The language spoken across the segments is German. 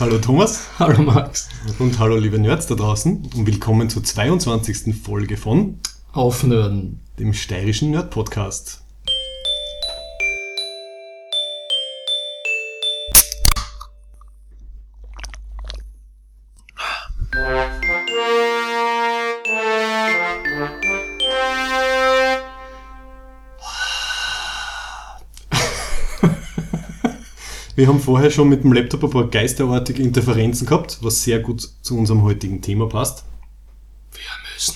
Hallo Thomas. Hallo Max. Und hallo liebe Nerds da draußen und willkommen zur 22. Folge von Aufnörden, dem steirischen Nerd-Podcast. Wir haben vorher schon mit dem Laptop ein paar geisterartige Interferenzen gehabt, was sehr gut zu unserem heutigen Thema passt. Wir müssen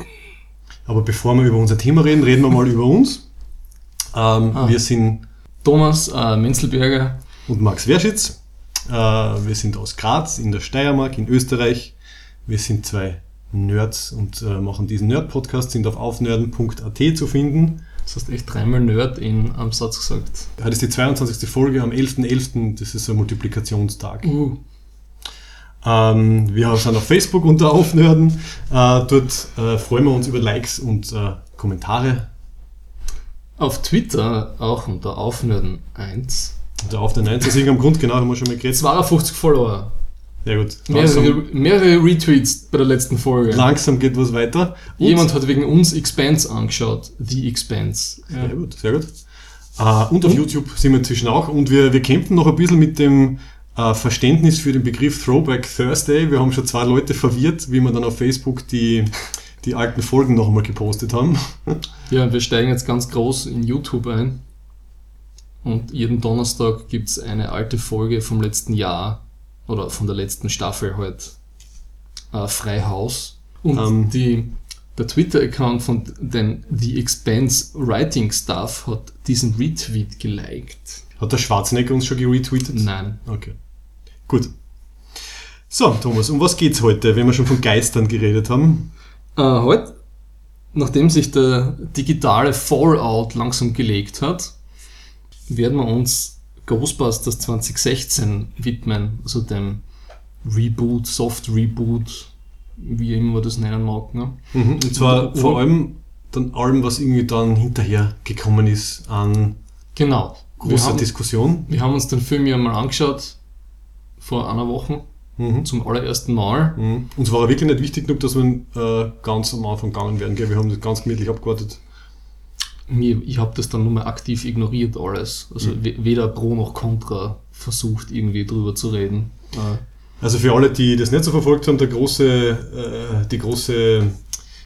reden. Aber bevor wir über unser Thema reden, reden wir mal über uns. Ähm, Ah. Wir sind Thomas äh, Menzelberger. und Max Werschitz. Äh, wir sind aus Graz in der Steiermark in Österreich. Wir sind zwei Nerds und äh, machen diesen Nerd-Podcast, sind auf aufnerden.at zu finden. Das hast echt dreimal Nerd in einem Satz gesagt. Heute ist die 22. Folge am 11.11., das ist ein Multiplikationstag. Uh, Ähm, wir sind auf Facebook unter Aufnörden. Äh, dort äh, freuen wir uns über Likes und äh, Kommentare. auf Twitter auch unter Aufnörden 1. Unter auf den 1 aus irgendeinem Grund, genau, haben wir schon mal geredet. 52 Follower. Sehr gut. Mehrere, mehrere Retweets bei der letzten Folge. langsam geht was weiter. Und- Jemand hat wegen uns Expanse angeschaut. The Expanse. Ja. Sehr gut, sehr gut. Äh, und auf Und? YouTube sind wir inzwischen auch. Und wir, wir kämpfen noch ein bisschen mit dem äh, Verständnis für den Begriff Throwback Thursday. Wir haben schon zwei Leute verwirrt, wie wir dann auf Facebook die, die alten Folgen noch einmal gepostet haben. ja, wir steigen jetzt ganz groß in YouTube ein. Und jeden Donnerstag gibt es eine alte Folge vom letzten Jahr oder von der letzten Staffel halt äh, frei Haus. Und Ähm. die, der Twitter-Account von den The Expense Writing Staff hat diesen Retweet geliked. Hat der Schwarzenegger uns schon geretweetet? Nein. Okay. Gut. So, Thomas, um was geht's heute, wenn wir schon von Geistern geredet haben? Äh, heute, nachdem sich der digitale Fallout langsam gelegt hat, werden wir uns Ghostbusters 2016 widmen, also dem Reboot, Soft Reboot, wie immer man das nennen mag. Ne? Mhm. Und zwar Und- vor allem dann allem, was irgendwie dann hinterher gekommen ist an Genau. Wir großer haben, Diskussion. wir haben uns den Film ja mal angeschaut, vor einer Woche, Mhm. zum allerersten Mal. Mhm. Uns war er wirklich nicht wichtig genug, dass wir äh, ganz am Anfang gegangen wären. Gell? Wir haben das ganz gemütlich abgewartet. Mir, ich habe das dann nur mal aktiv ignoriert alles. Also we- weder pro noch contra versucht, irgendwie drüber zu reden. Äh, Also für alle, die das nicht so verfolgt haben, der große, äh, die große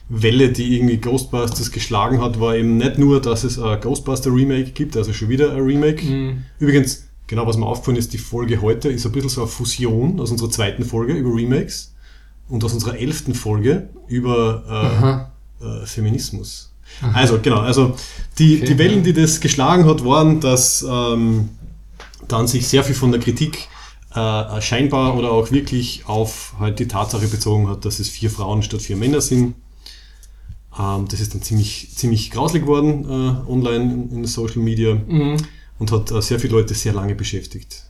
Welle, die irgendwie Ghostbusters geschlagen hat, war eben nicht nur, dass es ein Ghostbuster Remake gibt, also schon wieder ein Remake. Mhm. Übrigens, genau was mir aufgefallen ist, die Folge heute ist ein bisschen so eine Fusion aus unserer zweiten Folge über Remakes und aus unserer elften Folge über äh, äh, Feminismus. Also genau, also die, Okay, die Wellen, die das geschlagen hat, waren, dass ähm, dann sich sehr viel von der Kritik äh, scheinbar oder auch wirklich auf halt die Tatsache bezogen hat, dass es vier Frauen statt vier Männer sind. Ähm, das ist dann ziemlich, ziemlich grauslig geworden äh, online in, in Social Media Mhm. und hat äh, sehr viele Leute sehr lange beschäftigt.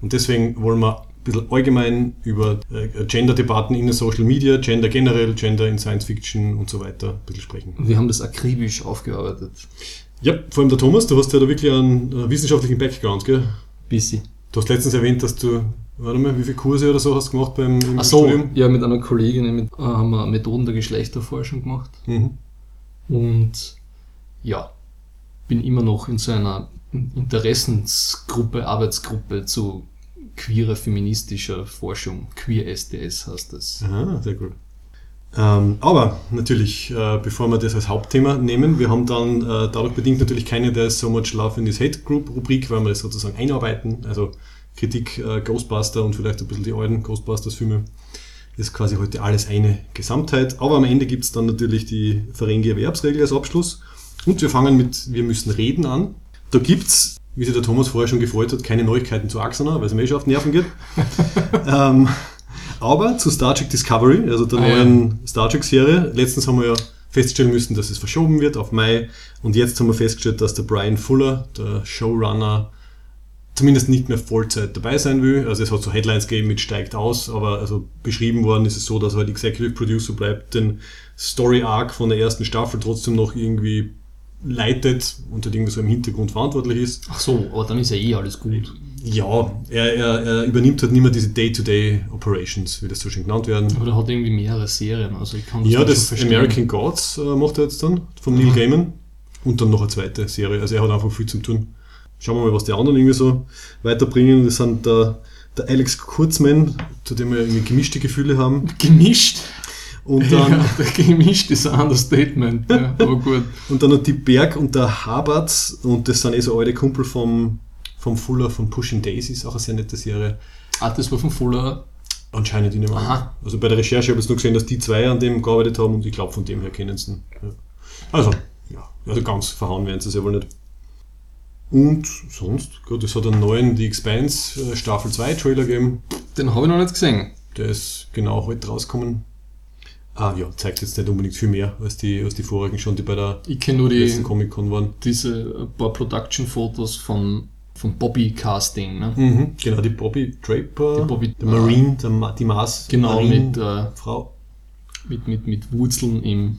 Und deswegen wollen wir bisschen allgemein über äh, Gender-Debatten in den Social Media, Gender generell, Gender in Science Fiction und so weiter ein bisschen sprechen. Wir haben das akribisch aufgearbeitet. Ja, vor allem der Thomas, du hast ja da wirklich einen äh, wissenschaftlichen Background, gell? Busy. Du hast letztens erwähnt, dass du, warte mal, wie viele Kurse oder so hast du gemacht beim im Ach so, Studium? ja, mit einer Kollegin mit, äh, haben wir Methoden der Geschlechterforschung gemacht. Mhm. Und ja, bin immer noch in so einer Interessensgruppe, Arbeitsgruppe zu queerer feministischer Forschung. Queer SDS heißt das. Aha, sehr gut. Ähm, aber natürlich, äh, bevor wir das als Hauptthema nehmen, wir haben dann äh, dadurch bedingt natürlich keine der So Much Love in this Hate Group Rubrik, weil wir das sozusagen einarbeiten, also Kritik äh, Ghostbuster und vielleicht ein bisschen die alten Ghostbusters Filme. ist quasi heute alles eine Gesamtheit. Aber am Ende gibt es dann natürlich die Ferengi Erwerbsregel als Abschluss. Und wir fangen mit Wir müssen reden an. Da gibt es, wie sich der Thomas vorher schon gefreut hat, keine Neuigkeiten zu Axana, weil es mir eh schon auf Nerven geht. ähm, aber zu Star Trek Discovery, also der Ah, ja. neuen Star Trek-Serie. Letztens haben wir ja feststellen müssen, dass es verschoben wird auf Mai. Und jetzt haben wir festgestellt, dass der Brian Fuller, der Showrunner, zumindest nicht mehr Vollzeit dabei sein will. Also es hat so Headlines gegeben mit steigt aus, aber also beschrieben worden ist es so, dass er halt Executive Producer bleibt, den Story Arc von der ersten Staffel trotzdem noch irgendwie leitet und halt irgendwie so im Hintergrund verantwortlich ist. Ach so, aber dann ist ja eh alles gut. Ja, er, er, er übernimmt halt nicht mehr diese Day-to-Day-Operations, wie das so schön genannt werden. Aber er hat irgendwie mehrere Serien, also ich kann Ja, dann das verstehen. American Gods äh, macht er jetzt dann, von Neil Mhm. Gaiman. Und dann noch eine zweite Serie. Also er hat einfach viel zu tun. Schauen wir mal, was die anderen irgendwie so weiterbringen. Das sind der, der Alex Kurzmann, zu dem wir irgendwie gemischte Gefühle haben. Gemischt? Und dann, ja, der gemischt ist ein Understatement, ja, aber gut. und dann noch die Berg und der Habert. Und das sind eh so alte Kumpel vom, vom Fuller von Pushing Daisies, auch eine sehr nette Serie. Ah, das war von Fuller. Anscheinend in dem Aha. Also bei der Recherche habe ich jetzt nur gesehen, dass die zwei an dem gearbeitet haben und ich glaube, von dem her kennen sie ihn. Ja. Also, ja, also ganz verhauen werden sie es ja wohl nicht. Und sonst, gut, es hat einen neuen The Expanse äh, Staffel 2 Trailer gegeben. Den habe ich noch nicht gesehen. Der ist genau heute rausgekommen. Ah ja, zeigt jetzt nicht unbedingt viel mehr als die, als die vorigen schon, die bei der Ich kenne nur die, letzten Comic-Con waren. diese äh, paar Production-Fotos von, von Bobby Casting. Ne? Mhm, genau, die Bobby Draper, Die Bobby- der Marine, der Ma die Mars Genau, Marine mit, äh, Frau. mit, mit, mit Wurzeln im,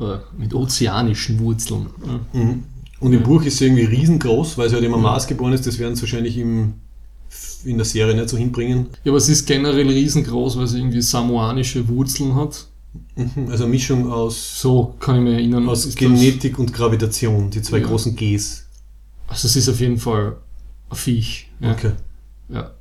äh, mit ozeanischen Wurzeln. Ne? Mhm. Und im Ja. Buch ist sie irgendwie riesengroß, weil sie halt immer Mars geboren ist. Das werden sie wahrscheinlich im, in der Serie nicht so hinbringen. Ja, aber es ist generell riesengroß, weil sie irgendwie samoanische Wurzeln hat. Mhm. Also eine Mischung aus, So kann ich mich erinnern. aus Genetik und Gravitation, die zwei Ja. großen Gs. Das, also es ist auf jeden Fall ein Viech. Ja. Okay. Ja.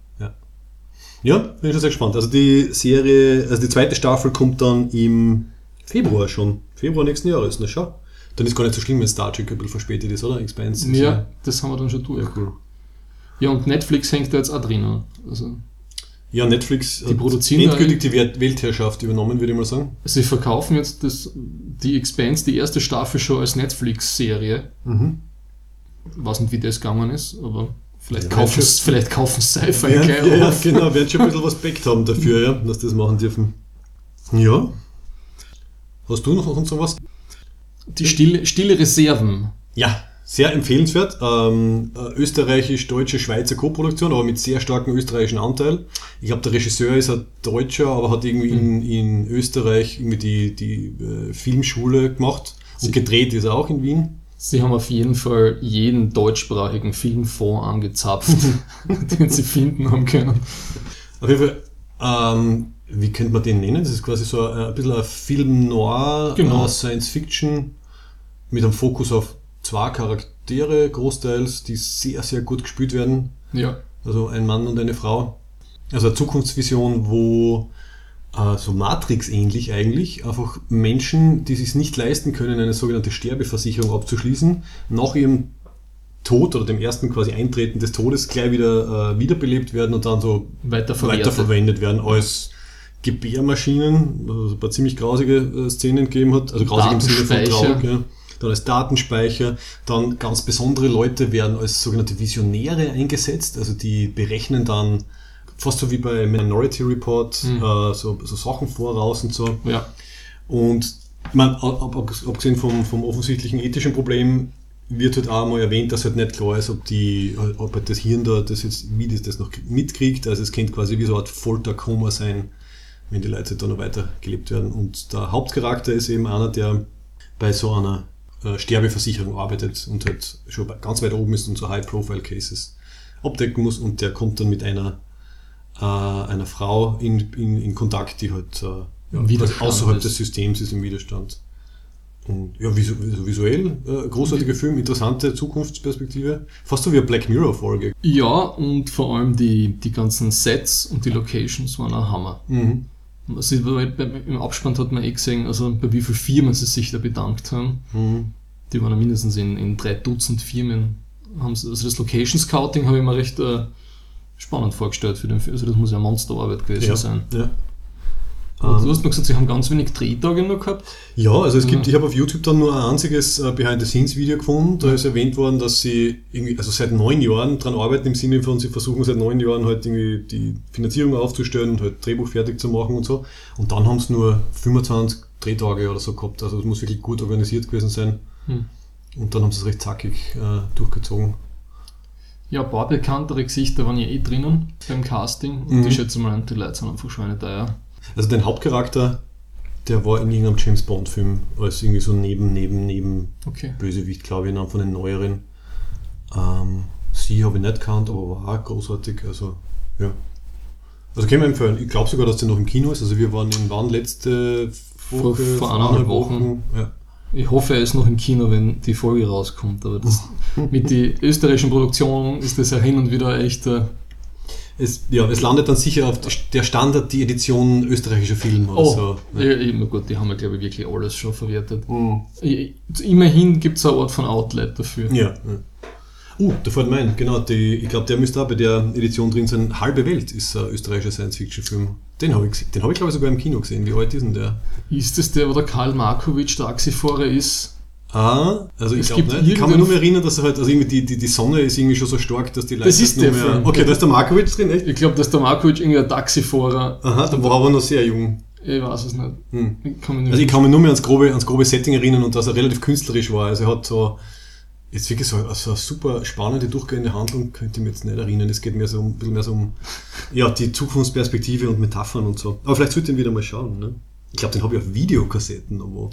Ja, bin ich schon sehr gespannt. Also die Serie, also die zweite Staffel kommt dann im Februar schon. Februar nächsten Jahres, na schau. Dann ist gar nicht so schlimm, wenn Star Trek ein bisschen verspätet ist, oder? Expanse. ja, das haben wir dann schon durch. Ja, cool. Ja, und Netflix hängt da jetzt auch drin. Also, Ja, Netflix Die hat produzieren endgültig die Welt- Weltherrschaft übernommen, würde ich mal sagen. sie verkaufen jetzt das, die Expanse, die erste Staffel schon als Netflix-Serie. Mhm. weiß nicht, wie das gegangen ist, aber vielleicht Ja, kaufen sie vielleicht kaufen Sci-Fi Ja, gleich ja, ja, genau, werden schon ein bisschen was backt haben dafür, ja, dass das machen dürfen. Ja. Hast du noch uns sowas? Die stille, stille Reserven. Ja, sehr empfehlenswert. Ähm, äh, österreichisch-deutsche Schweizer Koproduktion, aber mit sehr starkem österreichischen Anteil. Ich glaube, der Regisseur ist ein Deutscher, aber hat irgendwie in, in Österreich irgendwie die, die äh, Filmschule gemacht. Und gedreht ist er auch in Wien. Sie haben auf jeden Fall jeden deutschsprachigen Filmfonds angezapft, den sie finden haben können. Auf jeden Fall, ähm, wie könnte man den nennen? Das ist quasi so ein, ein bisschen ein Film noir, Genau. äh, Science Fiction, mit einem Fokus auf zwei Charaktere großteils, die sehr, sehr gut gespielt werden. Ja, Also ein Mann und eine Frau. Also eine Zukunftsvision, wo äh, so Matrix-ähnlich eigentlich einfach Menschen, die sich nicht leisten können, eine sogenannte Sterbeversicherung abzuschließen, nach ihrem Tod oder dem ersten quasi Eintreten des Todes gleich wieder äh, wiederbelebt werden und dann so weiterverwertet. weiterverwendet werden als Gebärmaschinen, also ein paar ziemlich grausige äh, Szenen gegeben hat, also grausig im Sinne von traurig, ja. Dann als Datenspeicher, dann ganz besondere Leute werden als sogenannte Visionäre eingesetzt, also die berechnen dann fast so wie bei Minority Report Mhm. äh, so, so Sachen voraus und so. Ja, Und man, ab, ab, abgesehen vom, vom offensichtlichen ethischen Problem wird halt auch mal erwähnt, dass halt nicht klar ist, ob, die, ob halt das Hirn da das jetzt, wie das, das noch mitkriegt. Also es könnte quasi wie so eine Art Folterkoma sein, wenn die Leute da noch weiter gelebt werden. Und der Hauptcharakter ist eben einer, der bei so einer äh, Sterbeversicherung arbeitet und halt schon ganz weit oben ist und so High-Profile-Cases abdecken muss und der kommt dann mit einer, äh, einer Frau in, in, in Kontakt, die halt äh, ja, außerhalb ist. des Systems ist im Widerstand. Und ja, visu visu- visuell, äh, großartiger Film, interessante Zukunftsperspektive. Fast so wie eine Black Mirror-Folge. ja und vor allem die, die ganzen Sets und die Locations waren ein Hammer. Mhm. Also Im Abspann hat man eh gesehen, also bei wie vielen Firmen sie sich da bedankt haben. Mhm. Die waren ja mindestens in, in drei Dutzend Firmen. Haben sie, also das Location Scouting habe ich mir recht äh, spannend vorgestellt für den Film. Also das muss ja Monsterarbeit gewesen Ja, sein. ja. Aber du Ähm, hast mir gesagt, sie haben ganz wenig Drehtage noch gehabt. Ja, also es gibt, Ja. ich habe auf YouTube dann nur ein einziges äh, Behind-the-Scenes-Video gefunden. Da ist erwähnt worden, dass sie irgendwie, also seit neun Jahren dran arbeiten, im Sinne von, sie versuchen seit neun Jahren halt irgendwie die Finanzierung aufzustellen und halt Drehbuch fertig zu machen und so. Und dann haben sie nur 25 Drehtage oder so gehabt. Also es muss wirklich gut organisiert gewesen sein. Hm. Und dann haben sie es recht zackig äh, durchgezogen. Ja, ein paar bekanntere Gesichter waren ja eh drinnen beim Casting. Und Mhm. ich schätze mal, die Leute sind einfach schweineteuer. Also den Hauptcharakter, der war in irgendeinem James Bond-Film als irgendwie so neben, neben, neben Okay. Bösewicht, glaube ich, in einem von den neueren. Ähm, sie habe ich nicht gekannt, aber war auch großartig. Also, ja. Also können wir empfehlen. Ich glaube sogar, dass der noch im Kino ist. Also wir waren in Wann letzte Woche, vor, vor eineinhalb Wochen. Wochen. Ja. Ich hoffe, er ist noch im Kino, wenn die Folge rauskommt. Aber das, mit den österreichischen Produktionen ist das ja hin und wieder echt. Äh, es, ja, es landet dann sicher auf der Standard, die Edition österreichischer Film oder oh, so. Ja, ja, gut, die haben ja, glaube ich, wirklich alles schon verwertet. Mhm. Immerhin gibt es eine Art von Outlet dafür. Ja. ja. Uh, da fällt mir ein, genau, die, ich glaube, der müsste auch bei der Edition drin sein. Halbe Welt ist ein österreichischer Science-Fiction-Film. Den habe ich, hab ich glaube ich, sogar im Kino gesehen. Wie alt ist denn der? Ist das der, wo der Karl Markovic der Taxifahrer ist? Ah, also ich glaube nicht. Ich kann mich nur mehr erinnern, dass er halt, also irgendwie die, die, die Sonne ist irgendwie schon so stark, dass die Leute. Das ist der mehr, Film. Okay, da ist der Markovic drin, echt? Ich glaube, dass der Markovic irgendwie ein Taxifahrer. Aha, da war aber noch sehr jung. Ich weiß es nicht. Hm. Ich also ich kann mich nur mehr ans grobe, ans grobe Setting erinnern und dass er relativ künstlerisch war. Also er hat so Jetzt wirklich so, so eine super spannende, durchgehende Handlung könnte ich mir jetzt nicht erinnern. Es geht mehr so, ein bisschen mehr so um ja, die Zukunftsperspektive und Metaphern und so. Aber vielleicht sollte ich ihn wieder mal schauen. Ne? Ich glaube, den habe ich auf Videokassetten, aber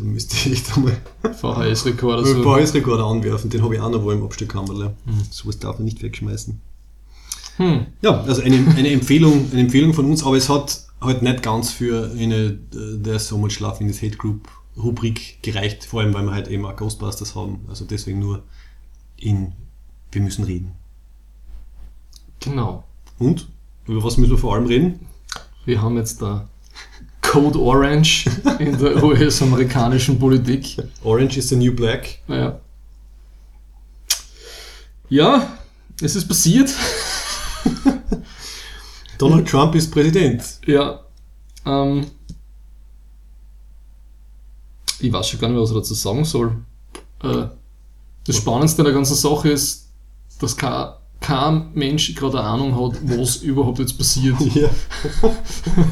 da müsste ich da mal VHS-Rekorder so. VHS-Rekorder anwerfen. Den habe ich auch noch wo im Abstellkammerle. Mhm. Sowas darf man nicht wegschmeißen. Hm. Ja, also eine, eine, Empfehlung, eine Empfehlung von uns, aber es hat halt nicht ganz für eine der So Much Love in this Hate Group Rubrik gereicht, vor allem weil wir halt eben auch Ghostbusters haben. Also deswegen nur in Wir müssen reden. Genau. Und? Über was müssen wir vor allem reden? Wir haben jetzt da Code Orange in der US-amerikanischen Politik. Orange is the new black. Ja. Ja, es ist passiert. Donald Trump ist Präsident. Ja. Ähm, ich weiß schon gar nicht mehr, was ich dazu sagen soll. Äh, das Spannendste an der ganzen Sache ist, dass kein, kein Mensch gerade eine Ahnung hat, was überhaupt jetzt passiert. Ja.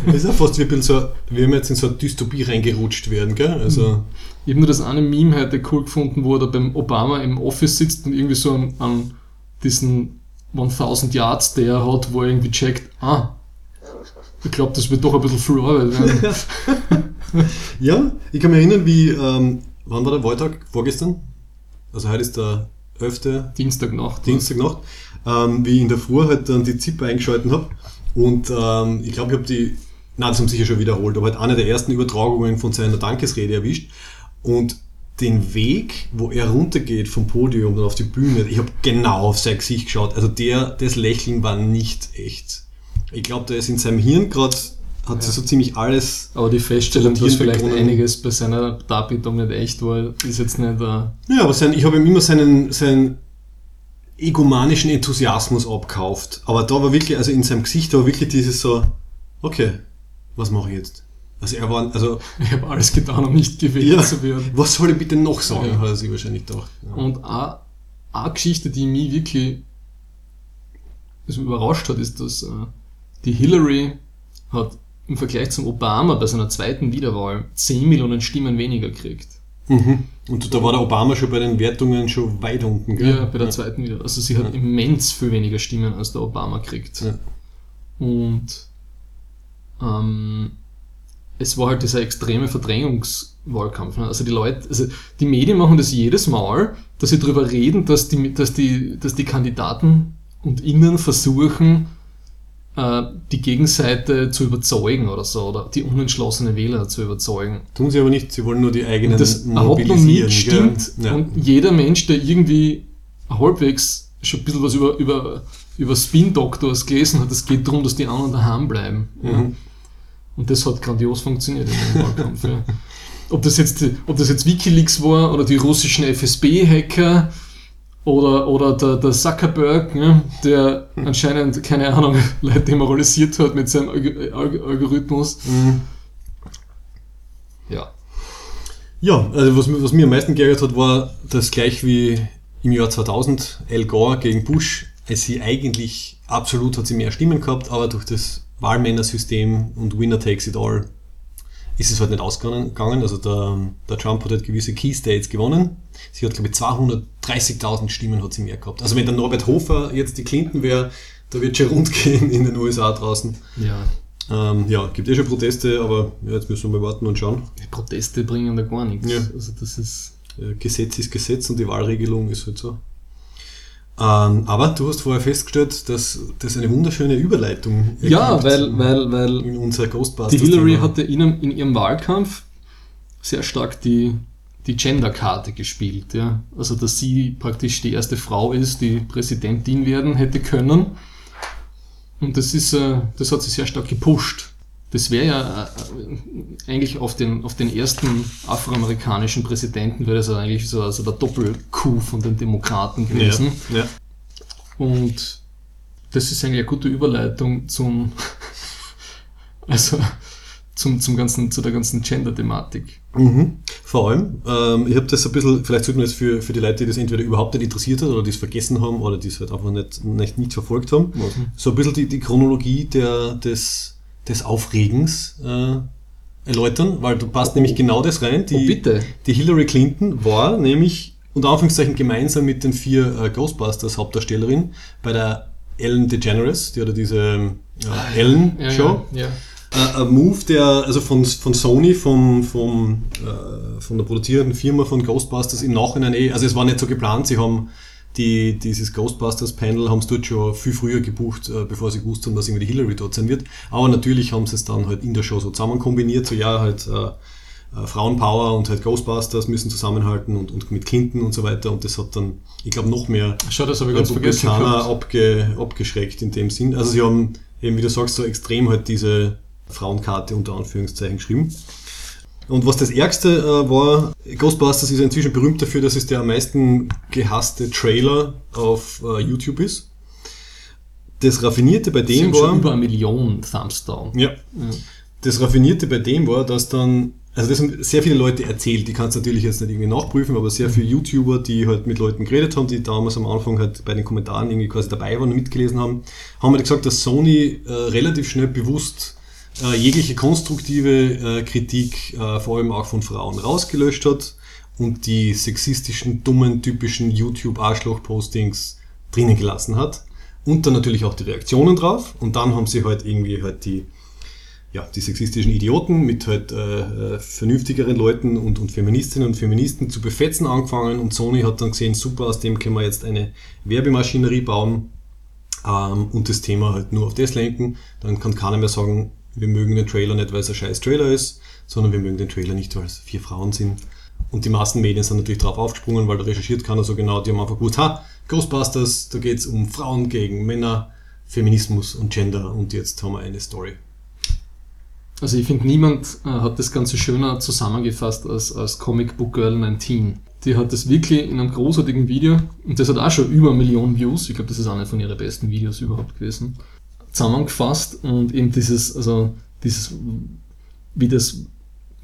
das ist ja fast wie ein so, wie wir jetzt in so eine Dystopie reingerutscht werden, gell? Also ich habe nur das eine Meme heute cool gefunden, wo er beim Obama im Office sitzt und irgendwie so an, an diesen 1000 Yards, der er hat, wo er irgendwie checkt, ah, ich glaube, das wird doch ein bisschen viel Arbeit werden. ja, ich kann mich erinnern, wie, ähm, wann war der Wahltag? Vorgestern? Also heute ist der 11. Dienstagnacht. Dienstagnacht. Ähm, wie ich in der Früh halt dann die ZIP eingeschalten habe. Und ähm, ich glaube, ich habe die, nein, das haben sie sicher schon wiederholt, aber halt eine der ersten Übertragungen von seiner Dankesrede erwischt. Und den Weg, wo er runtergeht vom Podium dann auf die Bühne, ich habe genau auf sein Gesicht geschaut. Also der, das Lächeln war nicht echt. Ich glaube, der ist in seinem Hirn gerade hat ja. so ziemlich alles. Aber die Feststellung, dass vielleicht begonnen. einiges bei seiner Darbietung nicht echt war, ist jetzt nicht. Äh ja, aber sein, ich habe ihm immer seinen, seinen egomanischen Enthusiasmus abkauft. Aber da war wirklich, also in seinem Gesicht war wirklich dieses so, okay, was mache ich jetzt? Also er war, also. Ich habe alles getan, um nicht gewählt ja, zu werden. Was soll ich bitte noch sagen, ja. hat er sich wahrscheinlich gedacht. Ja. Und eine, eine Geschichte, die mich wirklich also überrascht hat, ist, dass äh, die Hillary hat im Vergleich zum Obama bei seiner zweiten Wiederwahl 10 Millionen Stimmen weniger kriegt. Mhm. Und da war der Obama schon bei den Wertungen schon weit unten, gell? Ja, bei der ja. zweiten Wiederwahl. Also sie hat ja. immens viel weniger Stimmen, als der Obama kriegt. Ja. Und ähm, es war halt dieser extreme Verdrängungswahlkampf. Ne? Also die Leute, also die Medien machen das jedes Mal, dass sie darüber reden, dass die, dass die, dass die Kandidaten und Innen versuchen, die Gegenseite zu überzeugen oder so, oder die unentschlossenen Wähler zu überzeugen. Tun sie aber nicht, sie wollen nur die eigenen und das noch nie stimmt. Ja. Und jeder Mensch, der irgendwie halbwegs schon ein bisschen was über, über, über Spin-Doctors gelesen hat, es geht darum, dass die anderen daheim bleiben. Mhm. Ja. Und das hat grandios funktioniert in dem Wahlkampf. ja. Ob das, jetzt, ob das jetzt Wikileaks war oder die russischen FSB-Hacker, oder, oder der, der Zuckerberg, ja, der anscheinend, keine Ahnung, Leute demoralisiert hat mit seinem Algorithmus. Mhm. Ja. Ja, also was, was mir am meisten geärgert hat, war, dass gleich wie im Jahr 2000 Al Gore gegen Bush, es sie eigentlich absolut hat sie mehr Stimmen gehabt, aber durch das Wahlmännersystem und Winner takes it all ist es halt nicht ausgegangen. Also der, der Trump hat halt gewisse Key States gewonnen. Sie hat, glaube ich, 230.000 Stimmen hat sie mehr gehabt. Also wenn der Norbert Hofer jetzt die Clinton wäre, da wird schon rund gehen in den USA draußen. Ja. Ähm, ja, gibt eh schon Proteste, aber ja, jetzt müssen wir mal warten und schauen. Die Proteste bringen da gar nichts. Ja. Also das ist... Ja, Gesetz ist Gesetz und die Wahlregelung ist halt so. Ähm, aber du hast vorher festgestellt, dass das eine wunderschöne Überleitung Ja, weil, weil, weil in unser Ghostbusters. die Hillary Thema. hatte in, in ihrem Wahlkampf sehr stark die, die Gender-Karte gespielt. Ja? Also, dass sie praktisch die erste Frau ist, die Präsidentin werden hätte können. Und das, ist, äh, das hat sie sehr stark gepusht. Das wäre ja äh, eigentlich auf den, auf den ersten afroamerikanischen Präsidenten wäre das eigentlich so also der Doppel-Coup von den Demokraten gewesen. Ja, ja. Und das ist eigentlich eine gute Überleitung zum, also zum, zum ganzen, zu der ganzen Gender-Thematik. Mhm. Vor allem, ähm, ich habe das ein bisschen, vielleicht sollten wir das für, für die Leute, die das entweder überhaupt nicht interessiert hat oder die es vergessen haben oder die es halt einfach nicht, nicht, nicht verfolgt haben, so ein bisschen die, die Chronologie der, des, des Aufregens äh, erläutern, weil du passt nämlich genau das rein. Die, oh, bitte. Die Hillary Clinton war nämlich unter Anführungszeichen gemeinsam mit den vier äh, Ghostbusters Hauptdarstellerinnen bei der Ellen DeGeneres, die hat ja diese äh, Ellen Ja, Show. ja, ja. Äh, ein Move, der also von, von Sony, vom, vom, äh, von der produzierenden Firma von Ghostbusters im Nachhinein eh, also es war nicht so geplant, sie haben die, dieses Ghostbusters-Panel haben sie dort schon viel früher gebucht, äh, bevor sie gewusst haben, dass irgendwie die Hillary dort sein wird. Aber natürlich haben sie es dann halt in der Show so zusammen kombiniert, so ja, halt äh, äh, Frauenpower und halt Ghostbusters müssen zusammenhalten und, und mit Clinton und so weiter und das hat dann, ich glaube, noch mehr Schau, das habe ich ganz vergessen. Abge, abgeschreckt in dem Sinn. Also sie haben eben, wie du sagst, so extrem halt diese Frauenkarte unter Anführungszeichen geschrieben. Und was das Ärgste äh, war, Ghostbusters ist ja inzwischen berühmt dafür, dass es der am meisten gehasste Trailer auf äh, YouTube ist. Das Raffinierte bei dem war... über eine Million Thumbs down. Ja. Das Raffinierte bei dem war, dass dann, also das haben sehr viele Leute erzählt, die kannst du natürlich jetzt nicht irgendwie nachprüfen, aber sehr viele YouTuber, die halt mit Leuten geredet haben, die damals am Anfang halt bei den Kommentaren irgendwie quasi dabei waren und mitgelesen haben, haben halt gesagt, dass Sony äh, relativ schnell bewusst äh, jegliche konstruktive äh, Kritik, äh, vor allem auch von Frauen, rausgelöscht hat und die sexistischen, dummen, typischen YouTube-Arschloch-Postings drinnen gelassen hat. Und dann natürlich auch die Reaktionen drauf. Und dann haben sie halt irgendwie halt die, ja, die sexistischen Idioten mit halt äh, äh, vernünftigeren Leuten und, und Feministinnen und Feministen zu befetzen angefangen. Und Sony hat dann gesehen, super, aus dem können wir jetzt eine Werbemaschinerie bauen ähm, und das Thema halt nur auf das lenken. Dann kann keiner mehr sagen, wir mögen den Trailer nicht, weil es ein scheiß Trailer ist, sondern wir mögen den Trailer nicht, weil es vier Frauen sind. Und die Massenmedien sind natürlich drauf aufgesprungen, weil da recherchiert keiner so genau, die haben einfach gewusst, ha, Ghostbusters, da geht es um Frauen gegen Männer, Feminismus und Gender und jetzt haben wir eine Story. Also ich finde, niemand äh, hat das Ganze schöner zusammengefasst als, als Comic Book Girl 19. Die hat das wirklich in einem großartigen Video, und das hat auch schon über eine Million Views, ich glaube, das ist einer von ihren besten Videos überhaupt gewesen, zusammengefasst und eben dieses, also dieses, wie das,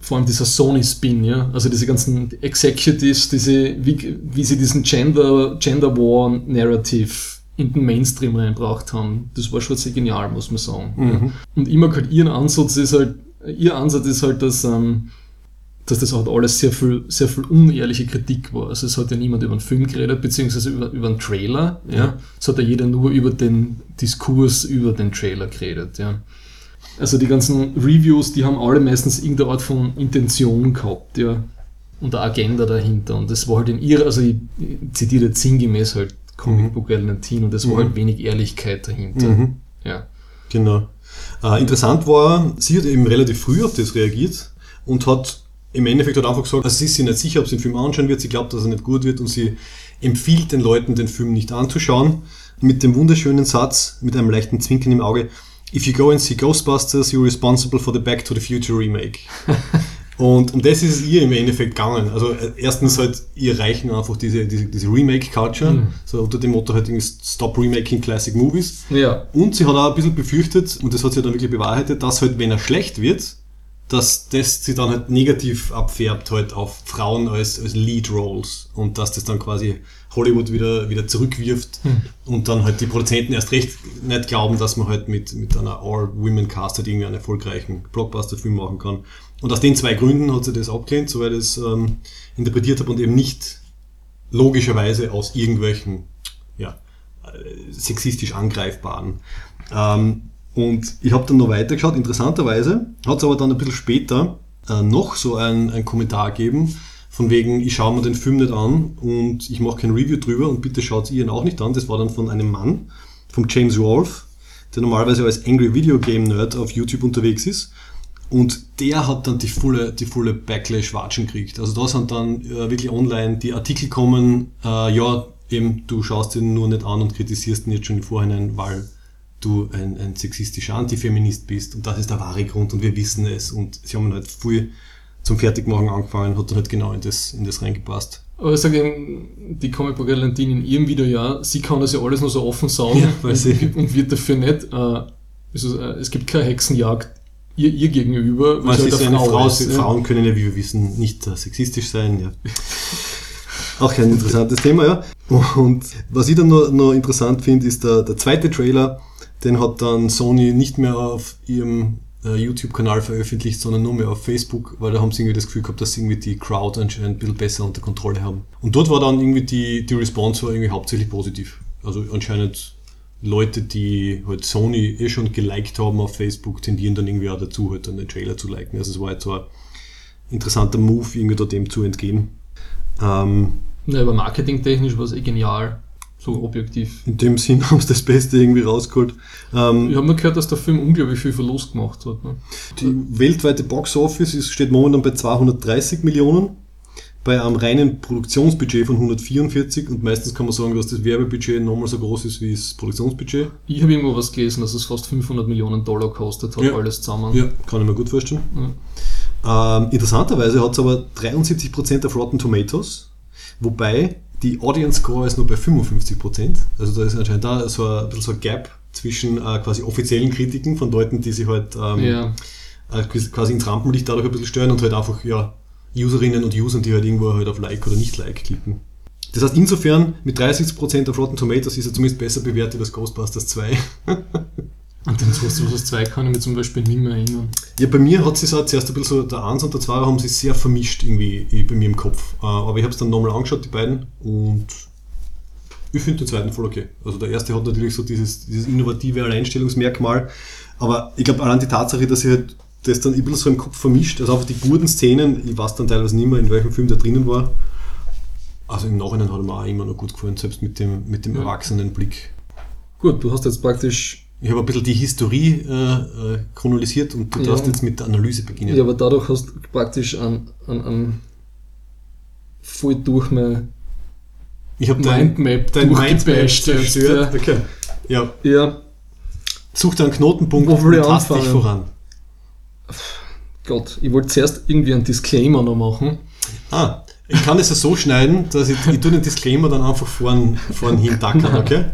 vor allem dieser Sony-Spin, ja, also diese ganzen Executives, diese, wie, wie sie diesen Gender, Gender War Narrative in den Mainstream reinbracht haben, das war schon sehr genial, muss man sagen. Ja. Und mag halt ihren Ansatz ist halt, ihr Ansatz ist halt, dass, ähm, dass das halt alles sehr viel, sehr viel unehrliche Kritik war. Also es hat ja niemand über einen Film geredet, beziehungsweise über, über einen Trailer, ja. Es hat ja jeder nur über den Diskurs über den Trailer geredet, ja. Also die ganzen Reviews, die haben alle meistens irgendeine Art von Intention gehabt, ja. Und eine Agenda dahinter. Und das war halt in ihrer, also ich, ich zitiere jetzt sinngemäß halt Comic Book Valentine und es war Mhm. halt wenig Ehrlichkeit dahinter. Mhm. Ja. Genau. Äh, interessant war, sie hat eben relativ früh auf das reagiert und hat im Endeffekt hat einfach gesagt, also sie ist sich nicht sicher, ob sie den Film anschauen wird, sie glaubt, dass er nicht gut wird und sie empfiehlt den Leuten, den Film nicht anzuschauen, mit dem wunderschönen Satz, mit einem leichten Zwinkern im Auge, If you go and see Ghostbusters, you're responsible for the Back to the Future Remake. Und um das ist es ihr im Endeffekt gegangen. Also äh, erstens halt, ihr reichen einfach diese, diese, diese Remake-Culture, Mhm. so unter dem Motto halt Stop Remaking Classic Movies. Ja. Und sie hat auch ein bisschen befürchtet, und das hat sie dann wirklich bewahrheitet, dass halt, wenn er schlecht wird, dass das sie dann halt negativ abfärbt halt auf Frauen als, als Lead Roles und dass das dann quasi Hollywood wieder, wieder zurückwirft und dann halt die Produzenten erst recht nicht glauben, dass man halt mit, mit einer All-Women-Cast halt irgendwie einen erfolgreichen Blockbuster-Film machen kann. Und aus den zwei Gründen hat sie das abgelehnt, soweit ich es ähm, interpretiert habe und eben nicht logischerweise aus irgendwelchen ja, äh, sexistisch angreifbaren. Ähm, und ich habe dann noch weitergeschaut. Interessanterweise hat es aber dann ein bisschen später äh, noch so ein, ein Kommentar gegeben von wegen, ich schaue mir den Film nicht an und ich mache kein Review drüber und bitte schaut ihr ihn auch nicht an. Das war dann von einem Mann, vom James Rolfe, der normalerweise als Angry Video Game Nerd auf YouTube unterwegs ist. Und der hat dann die volle, die volle Backlash-Watschen gekriegt. Also da sind dann äh, wirklich online die Artikel kommen, äh, ja, eben, du schaust ihn nur nicht an und kritisierst ihn jetzt schon im Vorhinein, weil du ein, ein sexistischer Antifeminist bist und das ist der wahre Grund und wir wissen es. Und sie haben halt viel zum Fertigmachen angefangen, hat dann halt genau in das, in das reingepasst. Aber ich sage eben, die Comic Book Valentin in ihrem Video, ja, sie kann das ja alles nur so offen sagen Ja, weil sie- und, und wird dafür nicht, äh, also, äh, es gibt keine Hexenjagd ihr, ihr gegenüber, Weil sie halt ist eine Frau, ist, ja. Frauen können ja, wie wir wissen, nicht äh, sexistisch sein. Ja. Auch ein interessantes Thema, ja. Und was ich dann noch, noch interessant finde, ist der, der zweite Trailer, den hat dann Sony nicht mehr auf ihrem äh, YouTube-Kanal veröffentlicht, sondern nur mehr auf Facebook, weil da haben sie irgendwie das Gefühl gehabt, dass sie irgendwie die Crowd anscheinend ein bisschen besser unter Kontrolle haben. Und dort war dann irgendwie die, die Response war irgendwie hauptsächlich positiv. Also anscheinend Leute, die halt Sony eh schon geliked haben auf Facebook, tendieren dann irgendwie auch dazu, halt dann den Trailer zu liken. Also es war jetzt so ein interessanter Move, irgendwie da dem zu entgehen. Ähm, Ja, aber marketingtechnisch war es eh genial, so objektiv. in dem Sinn haben sie das Beste irgendwie rausgeholt. Ähm, Ich habe nur gehört, dass der Film unglaublich viel Verlust gemacht hat. Ne? Die weltweite Box Office ist, steht momentan bei 230 Millionen, bei einem reinen Produktionsbudget von 144 und meistens kann man sagen, dass das Werbebudget nochmal so groß ist wie das Produktionsbudget. Ich habe irgendwo was gelesen, dass es fast 500 Millionen Dollar kostet hat, Ja. alles zusammen. Ja, kann ich mir gut vorstellen. Ähm, interessanterweise hat es aber 73% auf Rotten Tomatoes, wobei die Audience Score ist nur bei 55%. Also da ist anscheinend da so ein, so ein Gap zwischen äh, quasi offiziellen Kritiken von Leuten, die sich halt ähm, Ja. äh, quasi ins Rampenlicht dadurch ein bisschen stören und halt einfach ja, Userinnen und Usern, die halt irgendwo halt auf Like oder nicht Like klicken. Das heißt, insofern mit 30% auf Rotten Tomatoes ist er zumindest besser bewertet als Ghostbusters 2. Und den Ghostbusters 2 kann ich mir zum Beispiel nicht mehr erinnern. Ja, bei mir hat sich so zuerst ein bisschen so, der 1 und der 2 haben sich sehr vermischt irgendwie eh, bei mir im Kopf. Äh, Aber ich habe es dann nochmal angeschaut, die beiden, und ich finde den zweiten voll okay. Also der erste hat natürlich so dieses, dieses innovative Alleinstellungsmerkmal, aber ich glaube allein die Tatsache, dass ich halt das dann ein bisschen so im Kopf vermischt, also einfach die guten Szenen, ich weiß dann teilweise nicht mehr, in welchem Film der drinnen war. Also im Nachhinein hat er mir auch immer noch gut gefallen, selbst mit dem, mit dem Ja. erwachsenen Blick. Gut, du hast jetzt praktisch, Ich habe ein bisschen die Historie äh, äh, chronolisiert und du Ja. darfst jetzt mit der Analyse beginnen. ja, aber dadurch hast du praktisch an, an, an voll durch mein Ich habe dein, Mindmap dein Mindmap durchgebasht. jetzt, zerstört. Okay. Ja, Ja. ja, such dir einen Knotenpunkt Wo will und tast dich voran. Gott, ich wollte zuerst irgendwie einen Disclaimer noch machen. Ah, ich kann es ja so schneiden, dass ich, ich tue den Disclaimer dann einfach vorn, vorn hin tackern, okay?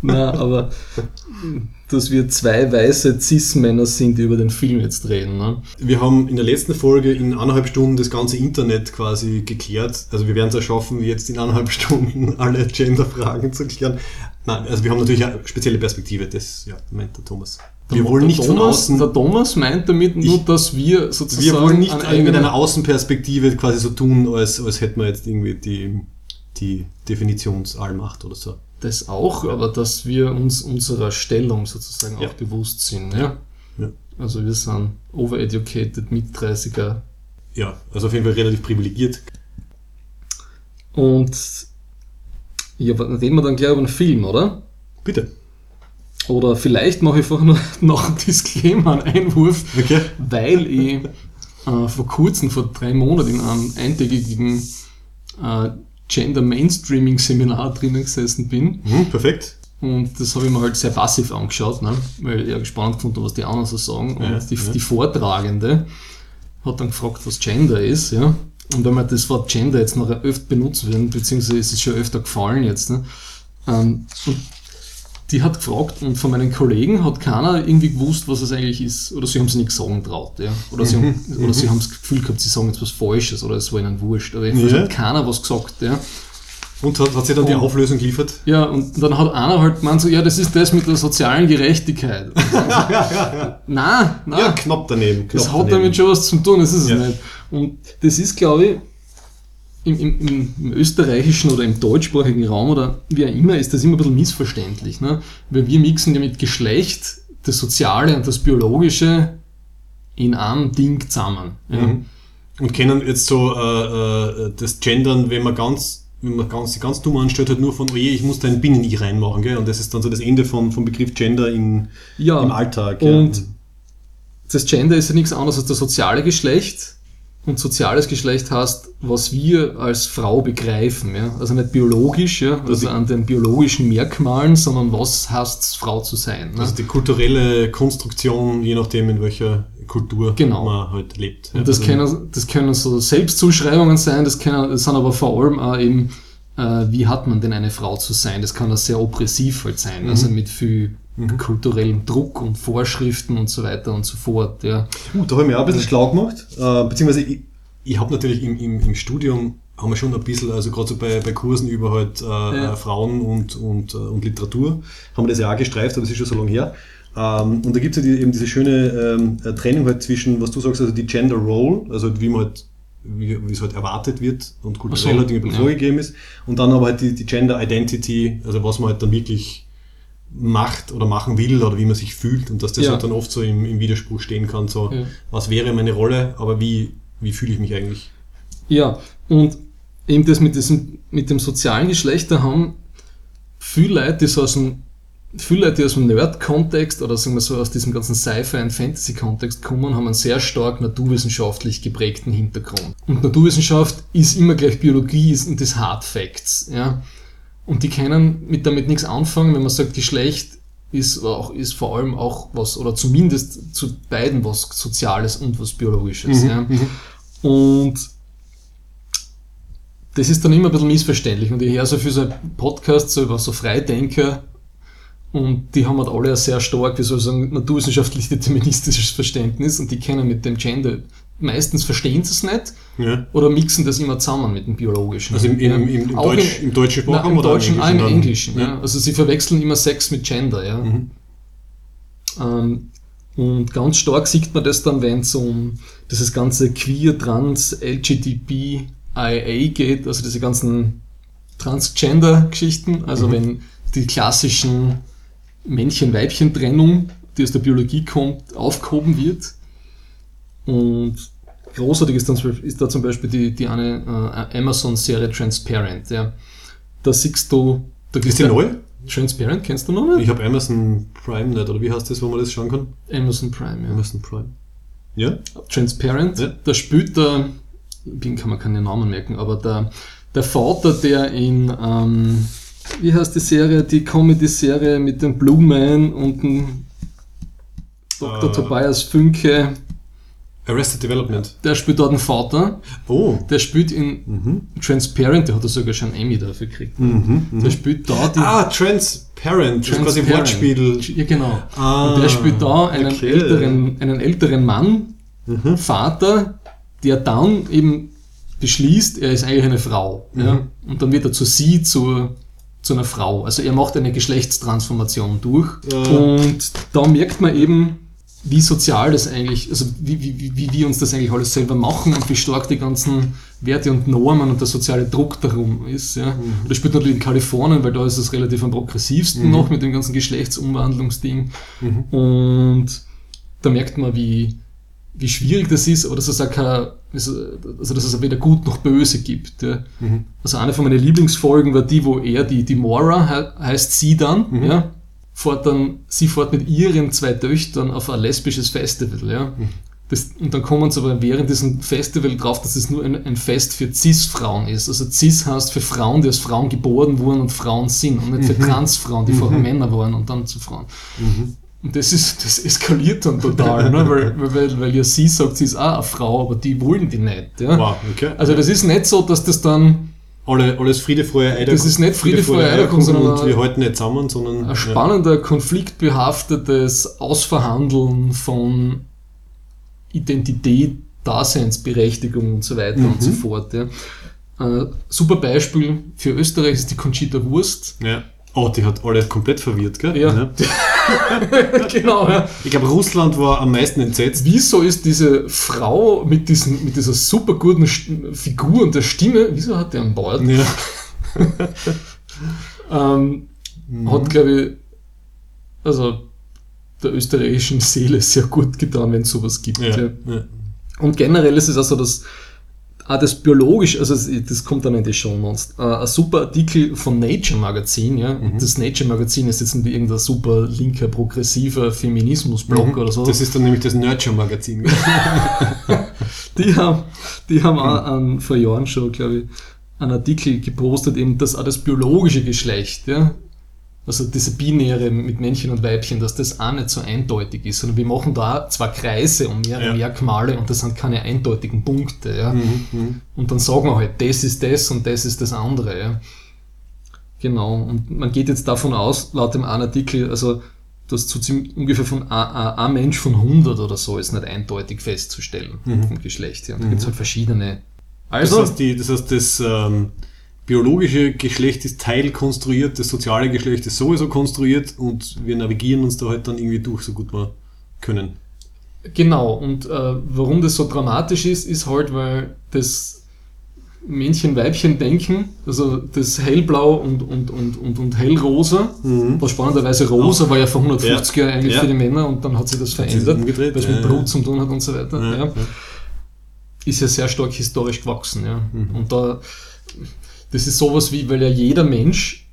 Na, aber dass wir zwei weiße Cis-Männer sind, die über den Film jetzt reden. Ne? Wir haben in der letzten Folge in eineinhalb Stunden das ganze Internet quasi geklärt. Also wir werden es ja schaffen, jetzt in eineinhalb Stunden alle Gender-Fragen zu klären. Nein, also wir haben natürlich eine spezielle Perspektive, das ja, meint der Thomas. Wir Der- wollen nicht von Thomas, außen, Der Thomas meint damit nur, Ich- dass wir sozusagen. wir wollen nicht einen mit einer Außenperspektive quasi so tun, als, als hätten wir jetzt irgendwie die, die Definitionsallmacht oder so. Das auch, aber dass wir uns unserer Stellung sozusagen Ja. auch bewusst sind. Ja? Ja. Also wir sind overeducated Mit-30er. Ja, also auf jeden Fall relativ privilegiert. Und ja, reden wir dann gleich über den Film, oder? Bitte. Oder vielleicht mache ich einfach nur noch einen Disclaimer, einen Einwurf, Okay. weil ich äh, vor kurzem, vor drei Monaten in einem eintägigen äh, Gender Mainstreaming Seminar drinnen gesessen bin. Mhm, perfekt. Und das habe ich mir halt sehr passiv angeschaut, ne? weil ich ja gespannt gefunden habe, was die anderen so sagen. Und Ja, die, ja. die Vortragende hat dann gefragt, was Gender ist. Ja? Und wenn wir das Wort Gender jetzt noch öfter benutzt werden, beziehungsweise es ist schon öfter gefallen jetzt, ne? ähm, und die hat gefragt und von meinen Kollegen hat keiner irgendwie gewusst, was es eigentlich ist. Oder sie haben es nicht sagen traut. Ja? Oder, sie haben, Mhm, oder sie haben das Gefühl gehabt, sie sagen jetzt was Falsches oder es war ihnen wurscht. Ja. jedenfalls hat keiner was gesagt. Ja? Und hat, hat sie dann die Und- Auflösung geliefert? Ja, und dann hat einer halt gemeint so, ja, das ist das mit der sozialen Gerechtigkeit. nein, nein, Ja, knapp daneben. Knapp das hat daneben. damit schon was zu tun, das ist Ja. es nicht. Und das ist, glaube ich, im, im, im, österreichischen oder im deutschsprachigen Raum oder wie auch immer, ist das immer ein bisschen missverständlich. Ne? Weil wir mixen ja mit Geschlecht das Soziale und das Biologische in einem Ding zusammen. Ja? Mhm. Und können jetzt so äh, äh, das Gendern, wenn man ganz, wenn man ganz, sich ganz dumm anstellt, halt nur von, oh je, ich muss da ein Binnen-I reinmachen, gell? Und das ist dann so das Ende von, vom Begriff Gender in, Ja. im Alltag. Und das Gender ist ja nichts anderes als das soziale Geschlecht. Und soziales Geschlecht heißt, was wir als Frau begreifen. Ja? Also nicht biologisch, ja? also an den biologischen Merkmalen, sondern was heißt es, Frau zu sein. Ne? Also die kulturelle Konstruktion, je nachdem in welcher Kultur Genau. man halt lebt. Und das Also, können, das können so Selbstzuschreibungen sein, das, können, das sind aber vor allem auch eben, äh, wie hat man denn eine Frau zu sein? Das kann auch sehr oppressiv halt sein, also mit viel kulturellem Druck und Vorschriften und so weiter und so fort. Ja. Uh, da habe ich mir auch ein bisschen schlau gemacht. Äh, beziehungsweise ich, ich habe natürlich im, im, im Studium haben wir schon ein bisschen, also gerade so bei, bei Kursen über halt äh, Ja. äh, Frauen und, und, äh, und Literatur, haben wir das ja auch gestreift, aber das ist schon so lange her. Ähm, und da gibt es ja die, eben diese schöne ähm, äh, Trennung halt zwischen, was du sagst, also die Gender Role, also wie man halt, wie, es halt erwartet wird und kulturell so, halt irgendwie ja. vorgegeben ist. Und dann aber halt die, die Gender Identity, also was man halt dann wirklich macht oder machen will oder wie man sich fühlt und dass das Ja. halt dann oft so im, im Widerspruch stehen kann, so Ja. was wäre meine Rolle, aber wie, wie fühle ich mich eigentlich? Ja, und eben das mit, diesem, mit dem sozialen Geschlecht, da haben viele Leute, die so aus dem, viele Leute, die aus dem Nerd-Kontext oder sagen wir so aus diesem ganzen Sci-Fi- und Fantasy-Kontext kommen, haben einen sehr stark naturwissenschaftlich geprägten Hintergrund. Und Naturwissenschaft ist immer gleich Biologie ist und das Hard Facts, ja. Und die können mit damit nichts anfangen, wenn man sagt, Geschlecht ist auch, ist vor allem auch was, oder zumindest zu beiden was Soziales und was Biologisches, ja. Und das ist dann immer ein bisschen missverständlich. Und ich höre so für so einen Podcast so über so Freidenker und die haben halt alle ein sehr stark, wie soll ich sagen, naturwissenschaftlich deterministisches Verständnis und die kennen mit dem Gender, meistens verstehen sie es nicht Ja. oder mixen das immer zusammen mit dem biologischen. Also im, im, im, im, Auch Deutsch, in- im deutschen Sprachraum Im oder Deutschen, im dann? Englischen. Ja. Also sie verwechseln immer Sex mit Gender. Ja. Mhm. Ähm, und ganz stark sieht man das dann, wenn es um dieses ganze Queer, Trans, LGTBIA geht, also diese ganzen Transgender-Geschichten, also Mhm. wenn die klassischen Männchen-Weibchen-Trennung, die aus der Biologie kommt, aufgehoben wird. Und großartig ist, dann, ist da zum Beispiel die, die eine äh, Amazon-Serie Transparent. Ja. Da siehst du, da Ist die neu? Transparent, kennst du noch nicht? Ich habe Amazon Prime nicht, oder wie heißt das, wo man das schauen kann? Amazon Prime, ja. Amazon Prime. Ja? Transparent, Ja. da spielt der, ich bin, kann man keinen Namen merken, aber der, der Vater, der in, ähm, wie heißt die Serie, die Comedy-Serie mit dem Blue Man und dem Dr. Äh. Tobias Fünke, Arrested Development. der spielt dort den Vater, Oh. der spielt in Mhm. Transparent, der hat er sogar schon einen Emmy dafür gekriegt. Mhm. Der spielt da die Ah, Transparent. Das ist quasi Transparent. Wortspiel. Ja, genau. Ah, und der spielt da einen, okay. älteren, einen älteren Mann, Mhm. Vater, der dann eben beschließt, er ist eigentlich eine Frau. Ja? Und dann wird er zu sie, zu, zu einer Frau. Also er macht eine Geschlechtstransformation durch. Ja. Und da merkt man eben, wie sozial das eigentlich, also wie, wie, wie- wir uns das eigentlich alles selber machen und wie stark die ganzen Werte und Normen und der soziale Druck darum ist. Ja. Mhm. Das spielt natürlich in Kalifornien, weil da ist es relativ am progressivsten noch mit dem ganzen Geschlechtsumwandlungsding. Mhm. Und da merkt man, wie, wie schwierig das ist, aber dass es auch kein, also also dass es weder gut noch böse gibt. Ja. Mhm. Also eine von meinen Lieblingsfolgen war die, wo er, die, die Mora he- heißt sie dann, Mhm. ja, fährt dann, sie fährt mit ihren zwei Töchtern auf ein lesbisches Festival, ja. Mhm. Das, und dann kommen sie aber während diesem Festival drauf, dass es nur ein, ein Fest für Cis-Frauen ist. Also Cis heißt für Frauen, die als Frauen geboren wurden und Frauen sind und nicht für Trans-Frauen, die vorher Männer waren und dann zu Frauen. Mhm. Und das ist, das eskaliert dann total, ne? weil, weil, weil ja sie sagt, sie ist auch eine Frau, aber die wollen die nicht. Ja? Wow, okay. Also das ist nicht so, dass das dann Alle, alles Friede, Freude, Eierkuchen. Das ist nicht Friede, Freude, Eierkuchen, sondern Und wir halten nicht zusammen, sondern... ein spannender, konfliktbehaftetes Ausverhandeln von Identität, Daseinsberechtigung und so weiter und so fort. Ja. Äh, super Beispiel für Österreich ist die Conchita Wurst. Ja. ja. Oh, die hat alle komplett verwirrt, gell? Ja. genau. Ja. Ich glaube, Russland war am meisten entsetzt. Wieso ist diese Frau mit, diesen, mit dieser super guten Figur und der Stimme, wieso hat der einen Bart? Ja. Ähm, Hat, glaube ich, also der österreichischen Seele sehr gut getan, wenn es sowas gibt. Ja. Ja. Und generell ist es auch so, dass auch das biologisch, also das kommt dann in die Show Notes. Äh, ein super Artikel von Nature Magazin, ja. Mhm. Das Nature Magazin ist jetzt nicht irgendein super linker, progressiver Feminismus-Blog mhm. oder so. Das ist dann nämlich das Nurture Magazin. die haben, die haben auch an, vor Jahren schon, glaube ich, einen Artikel gepostet, eben, dass auch das biologische Geschlecht, ja, also diese Binäre mit Männchen und Weibchen, dass das auch nicht so eindeutig ist, sondern wir machen da zwar Kreise und mehrere ja. Merkmale und das sind keine eindeutigen Punkte. Ja? Mhm, mhm, und dann sagen wir halt, das ist das und das ist das andere. Ja? Genau, und man geht jetzt davon aus, laut dem einen Artikel, also dass zu ziemlich, ungefähr von ein Mensch von 100 oder so ist nicht eindeutig festzustellen mhm. vom Geschlecht. Ja? Und da gibt es mhm. halt verschiedene. Also, das heißt, die, das, heißt, das ähm biologische Geschlecht ist teilkonstruiert, das soziale Geschlecht ist sowieso konstruiert und wir navigieren uns da halt dann irgendwie durch, so gut wir können. Genau, und äh, warum das so dramatisch ist, ist halt, weil das Männchen-Weibchen-Denken, also das hellblau und, und, und, und, und hellrosa, mhm. was spannenderweise rosa war ja vor 150 ja. Jahren eigentlich ja. für die Männer und dann hat sich das verändert, weil es mit Blut zu tun hat und so weiter. Ja. Ist ja sehr stark historisch gewachsen. Ja. Mhm. Und da das ist sowas wie, weil ja jeder Mensch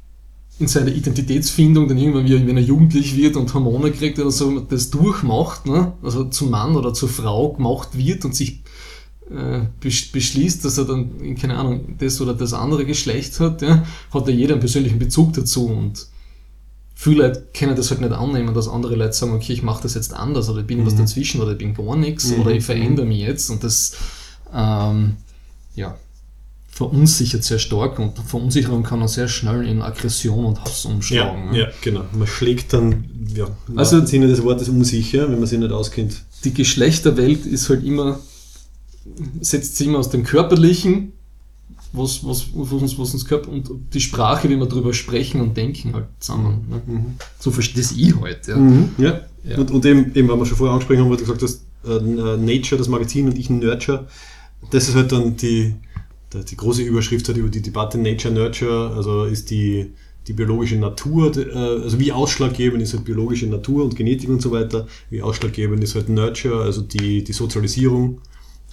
in seiner Identitätsfindung dann irgendwann, wie, wenn er jugendlich wird und Hormone kriegt oder so, das durchmacht, ne? also zum Mann oder zur Frau gemacht wird und sich äh, beschließt, dass er dann, keine Ahnung, das oder das andere Geschlecht hat, ja, hat ja jeder einen persönlichen Bezug dazu und viele Leute können das halt nicht annehmen, dass andere Leute sagen, okay, ich mache das jetzt anders oder ich bin mhm. was dazwischen oder ich bin gar nichts mhm. oder ich verändere mich jetzt und das, ähm, ja, verunsichert sehr stark und Verunsicherung kann auch sehr schnell in Aggression und Hass umschlagen. Ja, ne? ja genau. Man schlägt dann, ja, also im Sinne des Wortes unsicher, wenn man sich nicht auskennt. Die Geschlechterwelt ist halt immer, setzt sich immer aus dem Körperlichen, was, was, was, uns, was uns Körper und die Sprache, wie wir darüber sprechen und denken, halt zusammen. Ne? Mhm. So verstehe ich halt. Ja. Mhm. ja. ja. Und, und eben, eben, weil wir schon vorher angesprochen haben, wo du gesagt hast, äh, Nature, das Magazin und ich Nurture, das ist halt dann die, die große Überschrift hat über die Debatte Nature Nurture, also ist die, die biologische Natur, äh, also wie ausschlaggebend ist halt biologische Natur und Genetik und so weiter, wie ausschlaggebend ist halt Nurture, also die, die Sozialisierung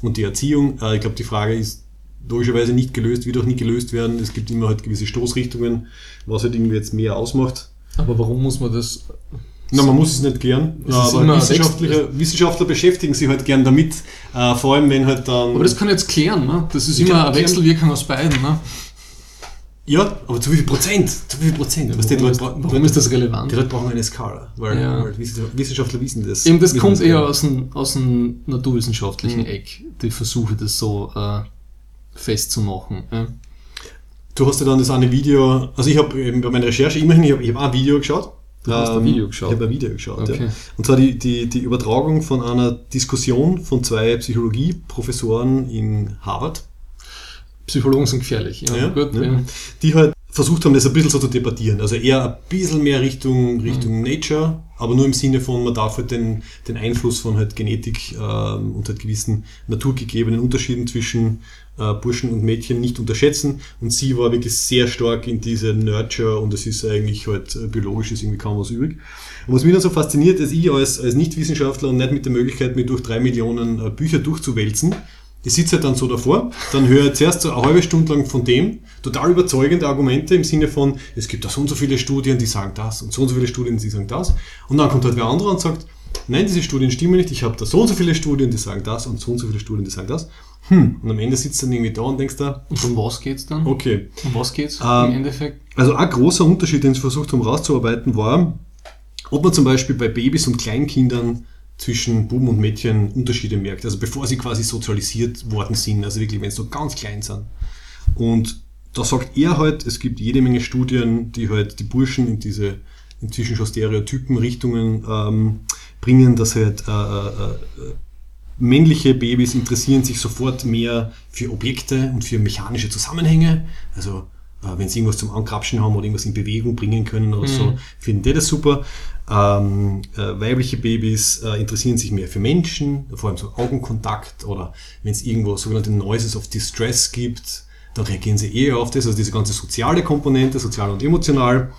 und die Erziehung. Äh, ich glaube, die Frage ist logischerweise nicht gelöst, wird auch nicht gelöst werden. Es gibt immer halt gewisse Stoßrichtungen, was halt irgendwie jetzt mehr ausmacht. Aber warum muss man das na, man muss es nicht gern, aber Wissenschaftler, Wissenschaftler beschäftigen sich halt gern damit, äh, vor allem wenn halt dann... Aber das kann jetzt klären, ne? das ist immer eine Wechselwirkung aus beiden. Ne? Ja, aber zu wie viel Prozent? Zu wie viel Prozent? Ja, warum, ist, warum ist, das relevant? Die Leute brauchen eine Skala, weil, ja. weil Wissenschaftler wissen das. Eben, das kommt eher aus dem, aus dem naturwissenschaftlichen mhm. Eck, die Versuche, das so äh, festzumachen. Ja. Du hast ja dann das eine Video, also ich habe bei meiner Recherche immerhin, ich habe hab auch ein Video geschaut, Du hast ähm, ein Video geschaut? Ich habe ein Video geschaut, okay. ja. Und zwar die, die, die Übertragung von einer Diskussion von zwei Psychologieprofessoren in Harvard. Psychologen sind gefährlich, ja, ja, gut, ja. Die halt versucht haben, das ein bisschen so zu debattieren. Also eher ein bisschen mehr Richtung, Richtung mhm. Nature, aber nur im Sinne von, man darf halt den, den Einfluss von halt Genetik ähm, und halt gewissen naturgegebenen Unterschieden zwischen äh, Burschen und Mädchen nicht unterschätzen. Und sie war wirklich sehr stark in diese Nurture und es ist eigentlich halt äh, biologisch ist irgendwie kaum was übrig. Und was mich dann so fasziniert, ist ich als, als Nicht-Wissenschaftler und nicht mit der Möglichkeit, mich durch drei Millionen äh, Bücher durchzuwälzen, ich sitze halt dann so davor, dann höre ich zuerst so eine halbe Stunde lang von dem, total überzeugende Argumente im Sinne von, es gibt da so und so viele Studien, die sagen das und so und so viele Studien, die sagen das. Und dann kommt halt wer anderer und sagt, nein, diese Studien stimmen nicht, ich habe da so und so viele Studien, die sagen das und so und so viele Studien, die sagen das. Hm, und am Ende sitzt du dann irgendwie da und denkst da. Und um was geht's dann? Okay. Um was geht's ähm, im Endeffekt? Also ein großer Unterschied, den sie versucht haben rauszuarbeiten, war, ob man zum Beispiel bei Babys und Kleinkindern zwischen Buben und Mädchen Unterschiede merkt. Also bevor sie quasi sozialisiert worden sind, also wirklich, wenn sie so ganz klein sind. Und da sagt er halt, es gibt jede Menge Studien, die halt die Burschen in diese inzwischen schon Stereotypen Richtungen ähm, bringen, dass halt äh, äh, äh, männliche Babys interessieren sich sofort mehr für Objekte und für mechanische Zusammenhänge. Also äh, wenn sie irgendwas zum Ankrapschen haben oder irgendwas in Bewegung bringen können oder mhm. so, finden die das super. Ähm, äh, weibliche Babys äh, interessieren sich mehr für Menschen, vor allem so Augenkontakt oder wenn es irgendwo sogenannte Noises of Distress gibt, dann reagieren sie eher auf das, also diese ganze soziale Komponente, sozial und emotional.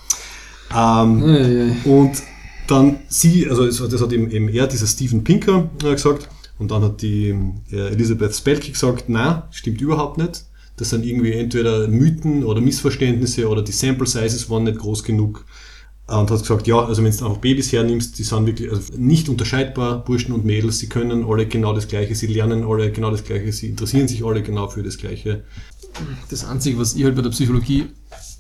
Ähm, ja, ja. Und dann sie, also das hat eben, eben er, dieser Steven Pinker, äh, gesagt, Und dann hat die äh, Elisabeth Spelke gesagt, na, stimmt überhaupt nicht. Das sind irgendwie entweder Mythen oder Missverständnisse oder die Sample Sizes waren nicht groß genug. Und hat gesagt, ja, also wenn du einfach Babys hernimmst, die sind wirklich also nicht unterscheidbar, Burschen und Mädels, sie können alle genau das Gleiche, sie lernen alle genau das Gleiche, sie interessieren sich alle genau für das Gleiche. Das Einzige, was ich halt bei der Psychologie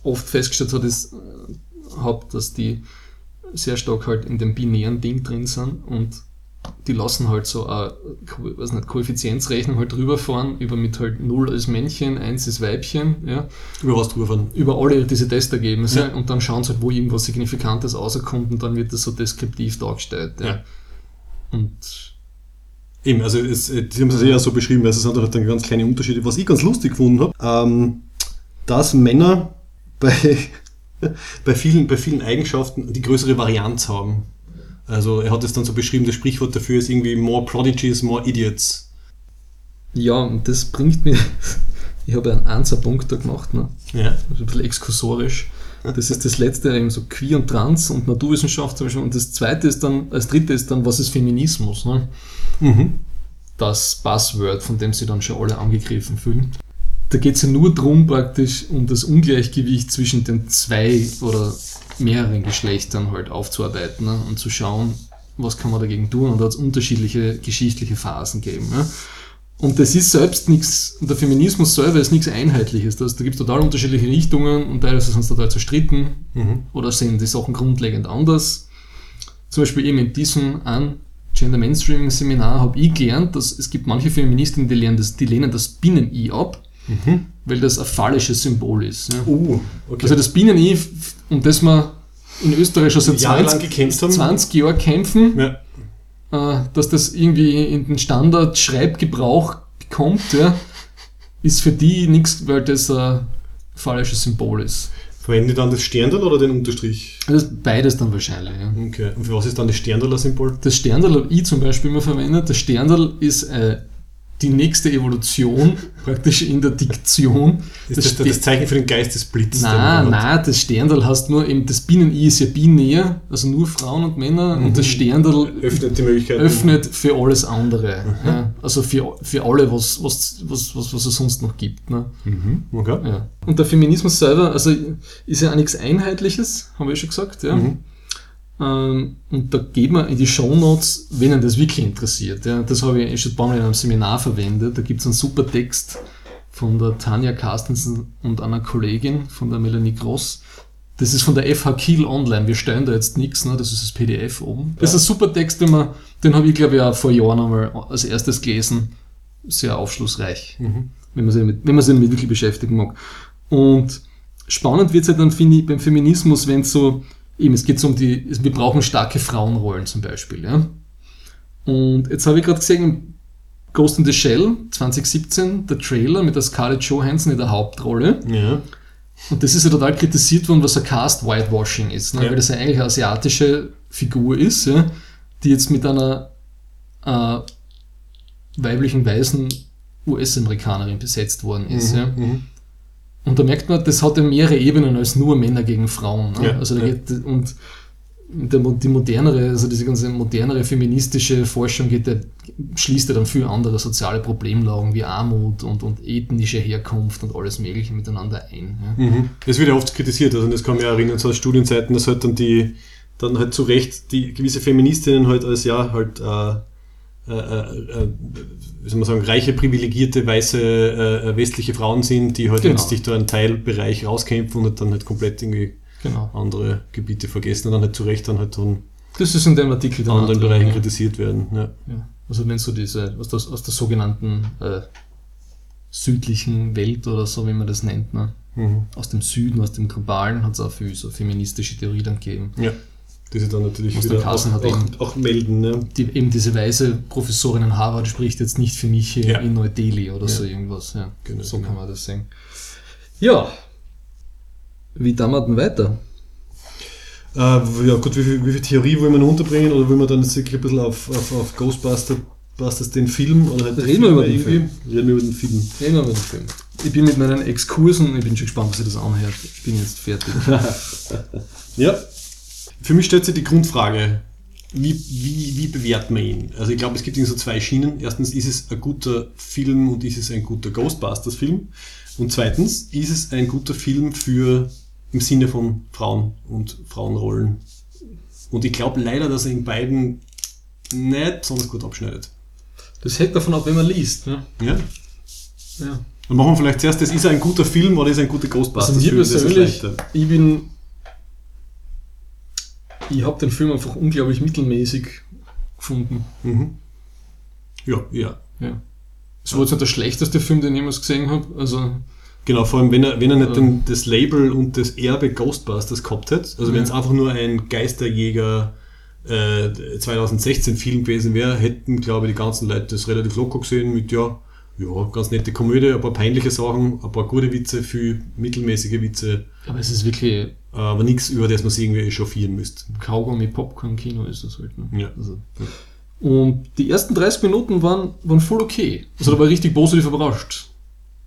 oft festgestellt habe, ist, äh, hab, dass die sehr stark halt in dem binären Ding drin sind und die lassen halt so eine weiß nicht, Koeffizienzrechnung halt drüber fahren, über mit halt 0 als Männchen, 1 als Weibchen, ja. Über was drüber fahren? Über alle diese Testergebnisse ja. und dann schauen sie halt, wo irgendwas Signifikantes rauskommt und dann wird das so deskriptiv dargestellt. Ja. ja. Und Eben, also es, Sie haben es ja so beschrieben, also es sind halt dann ganz kleine Unterschiede. Was ich ganz lustig gefunden habe, ähm, dass Männer bei, bei, vielen, bei vielen Eigenschaften die größere Varianz haben. Also er hat es dann so beschrieben, das Sprichwort dafür ist irgendwie more prodigies, more idiots. Ja, und das bringt mir, ich habe einen Answerpunkt da gemacht, ne? ja. also ein bisschen exkursorisch. Das ist das letzte, eben so Queer und Trans und Naturwissenschaft zum Beispiel. Und das zweite ist dann, als dritte ist dann, was ist Feminismus? Ne? Mhm. Das Buzzword, von dem sie dann schon alle angegriffen fühlen. Da geht es ja nur darum, praktisch um das Ungleichgewicht zwischen den zwei oder mehreren Geschlechtern halt aufzuarbeiten ne? und zu schauen, was kann man dagegen tun. Und da hat es unterschiedliche geschichtliche Phasen gegeben. Ne? Und das ist selbst nichts, der Feminismus selber ist nichts Einheitliches. Das, da gibt es total unterschiedliche Richtungen und teilweise sind sie total zerstritten mhm. oder sehen die Sachen grundlegend anders. Zum Beispiel eben in diesem an Gender Mainstreaming Seminar habe ich gelernt, dass es gibt manche Feministinnen, die, lernen das, die lehnen das Binnen-I ab, mhm. Weil das ein phallisches Symbol ist. Ja. Uh, okay. Also das Binnen-I um das wir in Österreich schon seit 20, 20 Jahren kämpfen, ja. äh, dass das irgendwie in den Standard-Schreibgebrauch kommt, ja, ist für die nichts, weil das ein falsches Symbol ist. Verwenden die dann das Sterndal oder den Unterstrich? Das beides dann wahrscheinlich, ja. Okay. Und für was ist dann das Sterndaler Symbol? Das Sterndaler habe ich zum Beispiel immer verwendet. Das Sterndal ist äh, die nächste Evolution praktisch in der Diktion. Ist das, das, das Zeichen für den Geist des Blitzes? Nein, nein, das Sterndal hast nur eben, das Binnen-I ist ja binär, also nur Frauen und Männer mhm. und das Sterndal öffnet die Möglichkeit. Öffnet für alles andere. Mhm. Ja, also für, für alle, was, was, was, was, was es sonst noch gibt. Ne? Mhm. Okay. Ja. Und der Feminismus selber, also ist ja auch nichts Einheitliches, haben wir ja schon gesagt. Ja. Mhm. Ähm, und da geht man in die Show Notes, wenn einen das wirklich interessiert. Ja. Das habe ich schon ein paar Mal in einem Seminar verwendet. Da gibt es einen super Text von der Tanja Carstensen und einer Kollegin von der Melanie Gross. Das ist von der FH Kiel Online. Wir stellen da jetzt nichts, ne? das ist das PDF oben. Das ist ein super Text, den, man, den habe ich glaube ich auch vor Jahren einmal als erstes gelesen. Sehr aufschlussreich, mhm. wenn, man sich damit, wenn man sich damit wirklich beschäftigen mag. Und spannend wird es halt dann, finde ich, beim Feminismus, wenn es so eben, es geht so um die, wir brauchen starke Frauenrollen zum Beispiel. Ja? Und jetzt habe ich gerade gesehen, Ghost in the Shell 2017, der Trailer mit der Scarlett Johansson in der Hauptrolle. Ja. Und das ist ja total kritisiert worden, was ein Cast Whitewashing ist, ne? ja. weil das ja eigentlich eine asiatische Figur ist, ja? die jetzt mit einer äh, weiblichen weißen US-Amerikanerin besetzt worden ist. Mhm, ja? Und da merkt man, das hat ja mehrere Ebenen als nur Männer gegen Frauen. Ne? Ja, also ja. geht, und der, die modernere, also diese ganze modernere feministische Forschung geht, der, schließt ja dann viel andere soziale Problemlagen wie Armut und, und ethnische Herkunft und alles Mögliche miteinander ein. Ja. Mhm. Das wird ja oft kritisiert, also das kann man ja erinnern, so aus Studienzeiten, dass halt dann die, dann halt zu Recht die gewisse Feministinnen halt als ja halt äh, äh, äh, äh, wie soll man sagen, reiche, privilegierte, weiße, äh, westliche Frauen sind, die halt genau. jetzt sich da einen Teilbereich rauskämpfen und dann halt komplett irgendwie genau. andere Gebiete vergessen und dann halt zu Recht dann halt dann das ist in dem Artikel dann anderen Bereichen ja. kritisiert werden. Ja. ja. Also wenn so diese, aus der, aus der sogenannten äh, südlichen Welt oder so, wie man das nennt, ne? Mhm. aus dem Süden, aus dem Globalen, hat es auch viel so feministische Theorie dann gegeben. Ja die sie dann natürlich wieder auch, hat auch, auch, melden. Ne? Die, eben diese weise Professorin in Harvard spricht jetzt nicht für mich ja. in Neu-Delhi oder ja. so irgendwas. Ja, genau, so genau. kann man das sehen. Ja, wie damals denn weiter? Äh, ja gut, wie viel, wie viel, Theorie wollen wir noch unterbringen oder wollen wir dann wirklich ein bisschen auf, auf, auf Ghostbusters den Film oder halt Reden wir über den Film. Reden wir über den Film. Reden wir über den Film. Ich bin mit meinen Exkursen, ich bin schon gespannt, was ihr das anhört. Ich bin jetzt fertig. ja, für mich stellt sich die Grundfrage, wie, wie, wie bewerten wir ihn? Also ich glaube, es gibt so zwei Schienen. Erstens, ist es ein guter Film und ist es ein guter Ghostbusters-Film? Und zweitens, ist es ein guter Film für im Sinne von Frauen und Frauenrollen? Und ich glaube leider, dass er in beiden nicht besonders gut abschneidet. Das hängt davon ab, wenn man liest. Ne? Ja. Ja. Dann machen wir vielleicht zuerst, das ist ein guter Film oder ist ein guter Also Ghostbusters-Film? mir persönlich, leichter. ich bin, ich habe den Film einfach unglaublich mittelmäßig gefunden. Mhm. Ja, ja. Ja. Es war jetzt nicht der schlechteste Film, den ich jemals gesehen habe. Also, Genau, vor allem wenn er, wenn er nicht Ja. den, das Label und das Erbe Ghostbusters gehabt hätte, also wenn es Ja. einfach nur ein Geisterjäger äh, 2016 Film gewesen wäre, hätten, glaube ich, die ganzen Leute das relativ locker gesehen mit, ja, ja, ganz nette Komödie, ein paar peinliche Sachen, ein paar gute Witze, viel mittelmäßige Witze, aber es ist wirklich äh, aber nichts, über das man sich irgendwie echauffieren müsste. Kaugummi Popcorn Kino ist das halt. Ne? Ja. Also. Und die ersten 30 Minuten waren, waren voll okay. Also da war ich richtig positiv überrascht.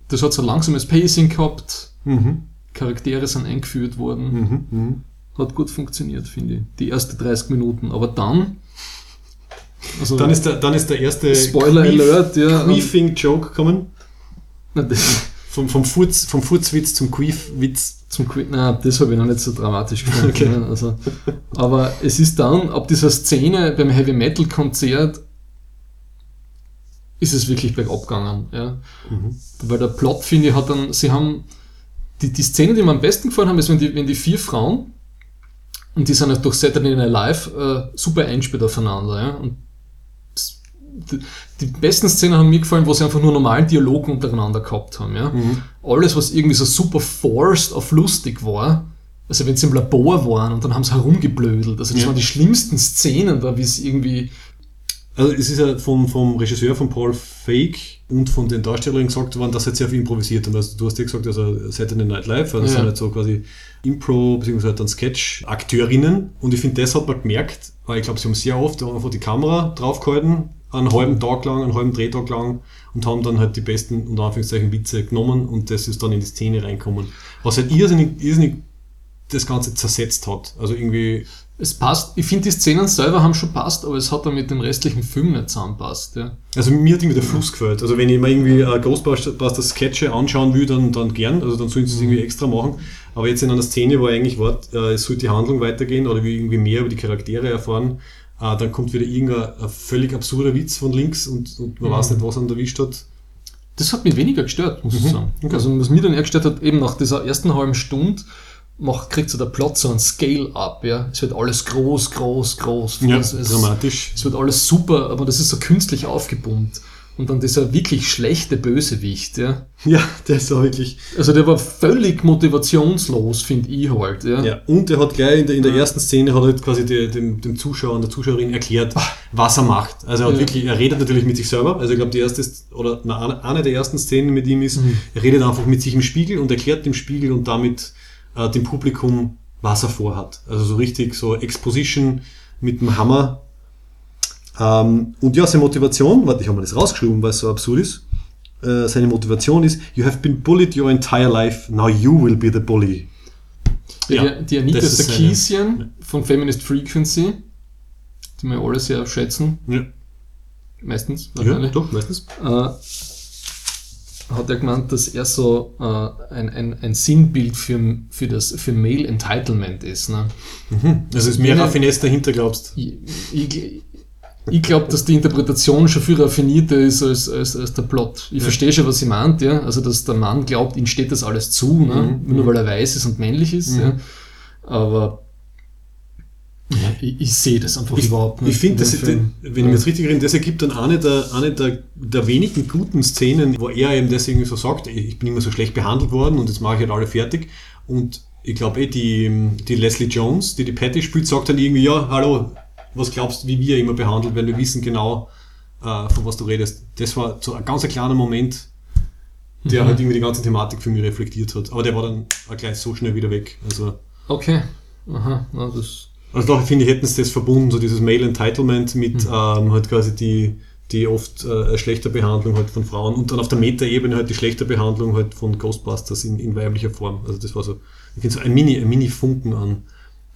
Das hat so ein langsames Pacing gehabt, Mhm. Charaktere sind eingeführt worden. Mhm. Mhm. Hat gut funktioniert, finde ich. Die ersten 30 Minuten. Aber dann. Also, Dann ist der, dann ist der erste Spoiler Queef- Alert, ja. Queefing Joke gekommen. Vom, vom, Furz, vom Furzwitz zum Queef-Witz. zum Quit, na, das habe ich noch nicht so dramatisch gefunden. Okay. ne, Also, aber es ist dann, ab dieser Szene beim Heavy Metal Konzert, ist es wirklich bergab gegangen. Ja. Mhm. Weil der Plot, finde ich, hat dann, sie haben, die, die Szene, die mir am besten gefallen haben, ist, wenn die, wenn die vier Frauen, und die sind halt durch Saturday Night Live äh, super eingespielt aufeinander. Ja. Und die, besten Szenen haben mir gefallen, wo sie einfach nur normalen Dialog untereinander gehabt haben. Ja. Alles, was irgendwie so super forced auf lustig war, also wenn sie im Labor waren und dann haben sie herumgeblödelt, also das Ja. waren die schlimmsten Szenen da, wie es irgendwie Also es ist ja vom, vom Regisseur von Paul Fake und von den Darstellern gesagt worden, dass er sehr viel improvisiert haben. Also du hast ja gesagt, also Saturday Night Live, also das Ja. sind halt so quasi Impro- bzw. halt dann Sketch-Akteurinnen und ich finde, das hat man gemerkt, weil ich glaube, sie haben sehr oft einfach die Kamera draufgehalten, einen halben Tag lang, einen halben Drehtag lang und haben dann halt die besten, unter Anführungszeichen, Witze genommen und das ist dann in die Szene reinkommen. Was halt irrsinnig, irrsinnig das Ganze zersetzt hat. Also irgendwie Es passt, ich finde die Szenen selber haben schon passt, aber es hat dann mit dem restlichen Film nicht zusammenpasst. Ja. Also mir hat irgendwie der Fluss gefällt. Also wenn ich mir irgendwie äh, Ghostbusters Sketche anschauen will, dann, dann gern. Also dann sollen sie es irgendwie extra machen. Aber jetzt in einer Szene, wo eigentlich war, äh, es sollte die Handlung weitergehen oder wir irgendwie mehr über die Charaktere erfahren, äh, dann kommt wieder irgendein ein völlig absurder Witz von links und, und man Mhm. weiß nicht, was er erwischt hat. Das hat mich weniger gestört, muss ich Mhm, sagen. okay. Also was mir dann eher gestört hat, eben nach dieser ersten halben Stunde macht, kriegt so der Plot so ein Scale-up. Ja. Es wird alles groß, groß, groß. es, es, dramatisch. es wird alles super, aber das ist so künstlich aufgepumpt. Und dann dieser wirklich schlechte Bösewicht. Ja. Ja, der ist auch wirklich. Also der war völlig motivationslos, finde ich halt. Ja. Ja, und er hat gleich in der, in der ersten Szene hat er halt quasi die, dem, dem Zuschauer und der Zuschauerin erklärt, was er macht. Also er hat Ja. wirklich, er redet natürlich mit sich selber. Also ich glaube, die erste ist- oder na, eine- eine der ersten Szenen mit ihm ist, Mhm. er redet einfach mit sich im Spiegel und erklärt dem Spiegel und damit äh, dem Publikum, was er vorhat. Also so richtig so Exposition mit dem Hammer. Ähm, und ja, seine Motivation, warte, ich habe mir das rausgeschrieben, weil es so absurd ist. Äh, seine Motivation ist, you have been bullied your entire life, now you will be the bully. Ja, die, die Anita Sarkeesian von Feminist Frequency, die wir alle sehr schätzen, Ja, meistens ja wahrscheinlich, doch, meistens. äh, hat er gemeint, dass er so äh, ein, ein, ein Sinnbild für, für, das, für Male Entitlement ist. Ne? Also es ist mehr Raffinesse dahinter, glaubst Ich, ich, ich glaube, dass die Interpretation schon viel raffinierter ist als, als, als der Plot. Ich Ja. verstehe schon, was sie meint, ja. Also, dass der Mann glaubt, ihm steht das alles zu, ne? Mhm, nur mhm. weil er weiß ist und männlich ist. Mhm. Ja. Aber ja, ich, ich sehe das einfach Ich, überhaupt nicht. ich finde, das- wenn ich mich jetzt richtig erinnere, das ergibt dann eine der, eine der, der wenigen guten Szenen, wo er eben deswegen so sagt, ich bin immer so schlecht behandelt worden und jetzt mache ich halt alle fertig. Und ich glaube eh, die, die Leslie Jones, die die Patty spielt, sagt dann irgendwie, ja, hallo, was glaubst du, wie wir immer behandelt, wenn wir wissen genau, äh, von was du redest. Das war so ein ganz ein kleiner Moment, der Mhm. halt irgendwie die ganze Thematik für mich reflektiert hat. Aber der war dann auch gleich so schnell wieder weg. Also, Okay. Aha, na, das. also da finde ich, hätten sie das verbunden, so dieses Male Entitlement mit Mhm. ähm, halt quasi die, die oft äh, eine schlechte Behandlung halt von Frauen und dann auf der Metaebene halt die schlechte Behandlung halt von Ghostbusters in, in weiblicher Form. Also das war so, ich finde so ein Mini, ein Mini-Funken an,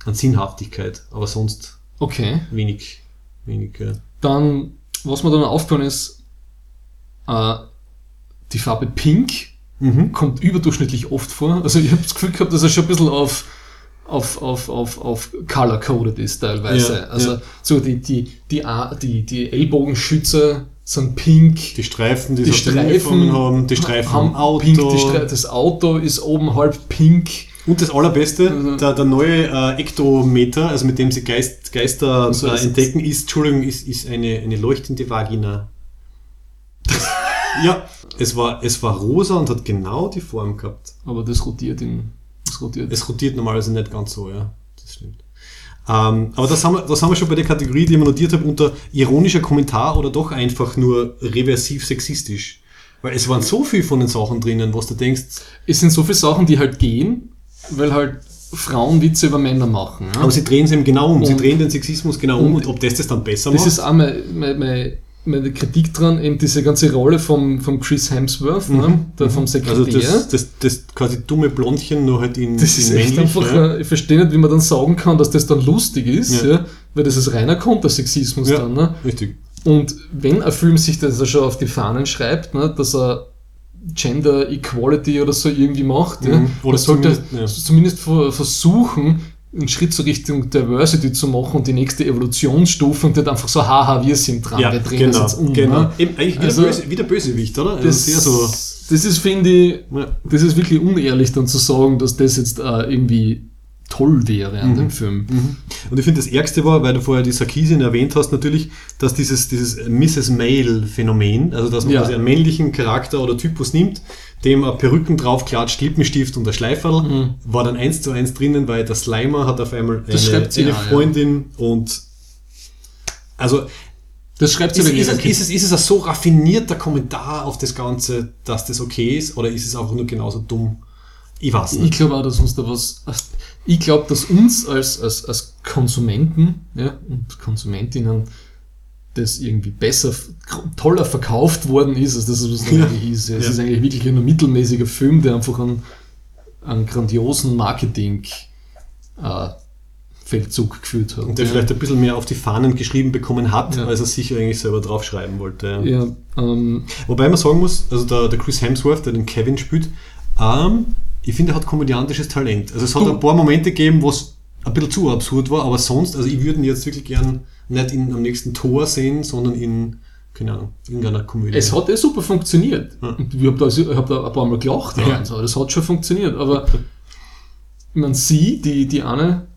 an Sinnhaftigkeit, aber sonst Okay. Wenig, wenig, ja. Dann, was mir dann aufgefallen ist, äh, die Farbe Pink Mhm. kommt überdurchschnittlich oft vor. Also ich habe das Gefühl gehabt, dass er schon ein bisschen auf, auf, auf, auf, auf color-coded ist teilweise. Ja, also ja. so die, die, die, die, die Ellbogenschützer sind pink. Die Streifen, die, Die Streifen haben, die Streifen am Auto. Pink, Stre das Auto ist oben halb pink. Und das Allerbeste, Also- der, der neue äh, Ektometer, also mit dem sie Geist, Geister So äh, entdecken, ist, Entschuldigung, ist, ist eine, eine leuchtende Vagina. Ja, es war, es war rosa und hat genau die Form gehabt. Aber das rotiert in. Das rotiert. Es rotiert normalerweise nicht ganz so, ja. Das stimmt. Ähm, aber das haben, wir, das haben wir schon bei der Kategorie, die ich mir notiert habe, unter ironischer Kommentar oder doch einfach nur reversiv sexistisch. Weil es waren so viel von den Sachen drinnen, was du denkst, es sind so viele Sachen, die halt gehen, weil halt Frauen Witze über Männer machen. Ja? aber sie drehen es eben genau um. sie Und- drehen den Sexismus genau um und ob das das dann besser Das macht. ist auch meine, meine, meine, Kritik dran, eben diese ganze Rolle vom, vom Chris Hemsworth, ne? Mhm. der, vom Sekretär. also das, das, das quasi dumme Blondchen nur halt in, Das ist in echt männlich, einfach, ja. äh, ich verstehe nicht, wie man dann sagen kann, dass das dann lustig ist, Ja. ja. weil das ist reiner Kontersexismus Ja. dann. Ne? Richtig. Und wenn ein Film sich das schon auf die Fahnen schreibt, ne, dass er Gender Equality oder so irgendwie macht, ja, Mhm. Oder oder sollte zumindest, zumindest, ja. ver- versuchen, einen Schritt zur Richtung Diversity zu machen und die nächste Evolutionsstufe und nicht einfach so, haha, wir sind dran, Ja, wir drehen genau. das jetzt um. genau. Ne? Eben, eigentlich wieder, Also- böse, wieder Bösewicht, oder? Also Das, sehr so. das ist, finde ich, Ja. das ist wirklich unehrlich dann zu sagen, dass das jetzt äh, irgendwie toll wäre an Mhm. dem Film. Und ich finde, das Ärgste war, weil du vorher die Sarkisien erwähnt hast, natürlich, dass dieses, dieses Mrs. Male-Phänomen, also dass man Ja. quasi einen männlichen Charakter oder Typus nimmt, dem ein Perücken drauf klatscht, Lippenstift und ein Schleiferl, Mhm. war dann eins zu eins drinnen, weil der Slimer hat auf einmal eine, sie eine ja, ja. Freundin und also Das schreibt sie ist, ist, ist, es, ist es ein so raffinierter Kommentar auf das Ganze, dass das okay ist, oder ist es einfach nur genauso dumm? Ich weiß Ich nicht. glaube auch, dass uns da was. Ich glaube, dass uns als, als, als Konsumenten ja, und Konsumentinnen das irgendwie besser, toller verkauft worden ist, als das, was es Ja. eigentlich ist. Ja, Es Ja. ist eigentlich wirklich ein mittelmäßiger Film, der einfach einen, einen grandiosen Marketing äh, Feldzug geführt hat. Und der ja. vielleicht ein bisschen mehr auf die Fahnen geschrieben bekommen hat, Ja. als er sicher eigentlich selber draufschreiben wollte. ja, ähm, Wobei man sagen muss, also der, der Chris Hemsworth, der den Kevin spielt, ähm, ich finde, er hat komödiantisches Talent. Also es hat Du- ein paar Momente gegeben, wo es ein bisschen zu absurd war, aber sonst, also ich würde ihn jetzt wirklich gern nicht in, am nächsten Tor sehen, sondern in, keine Ahnung, irgendeiner Komödie. Es hat eh super funktioniert. Ja. Und ich habe da, ich hab da ein paar Mal gelacht. Ja. Ja. Also, das hat schon funktioniert. Aber ich meine, sie, die, die eine,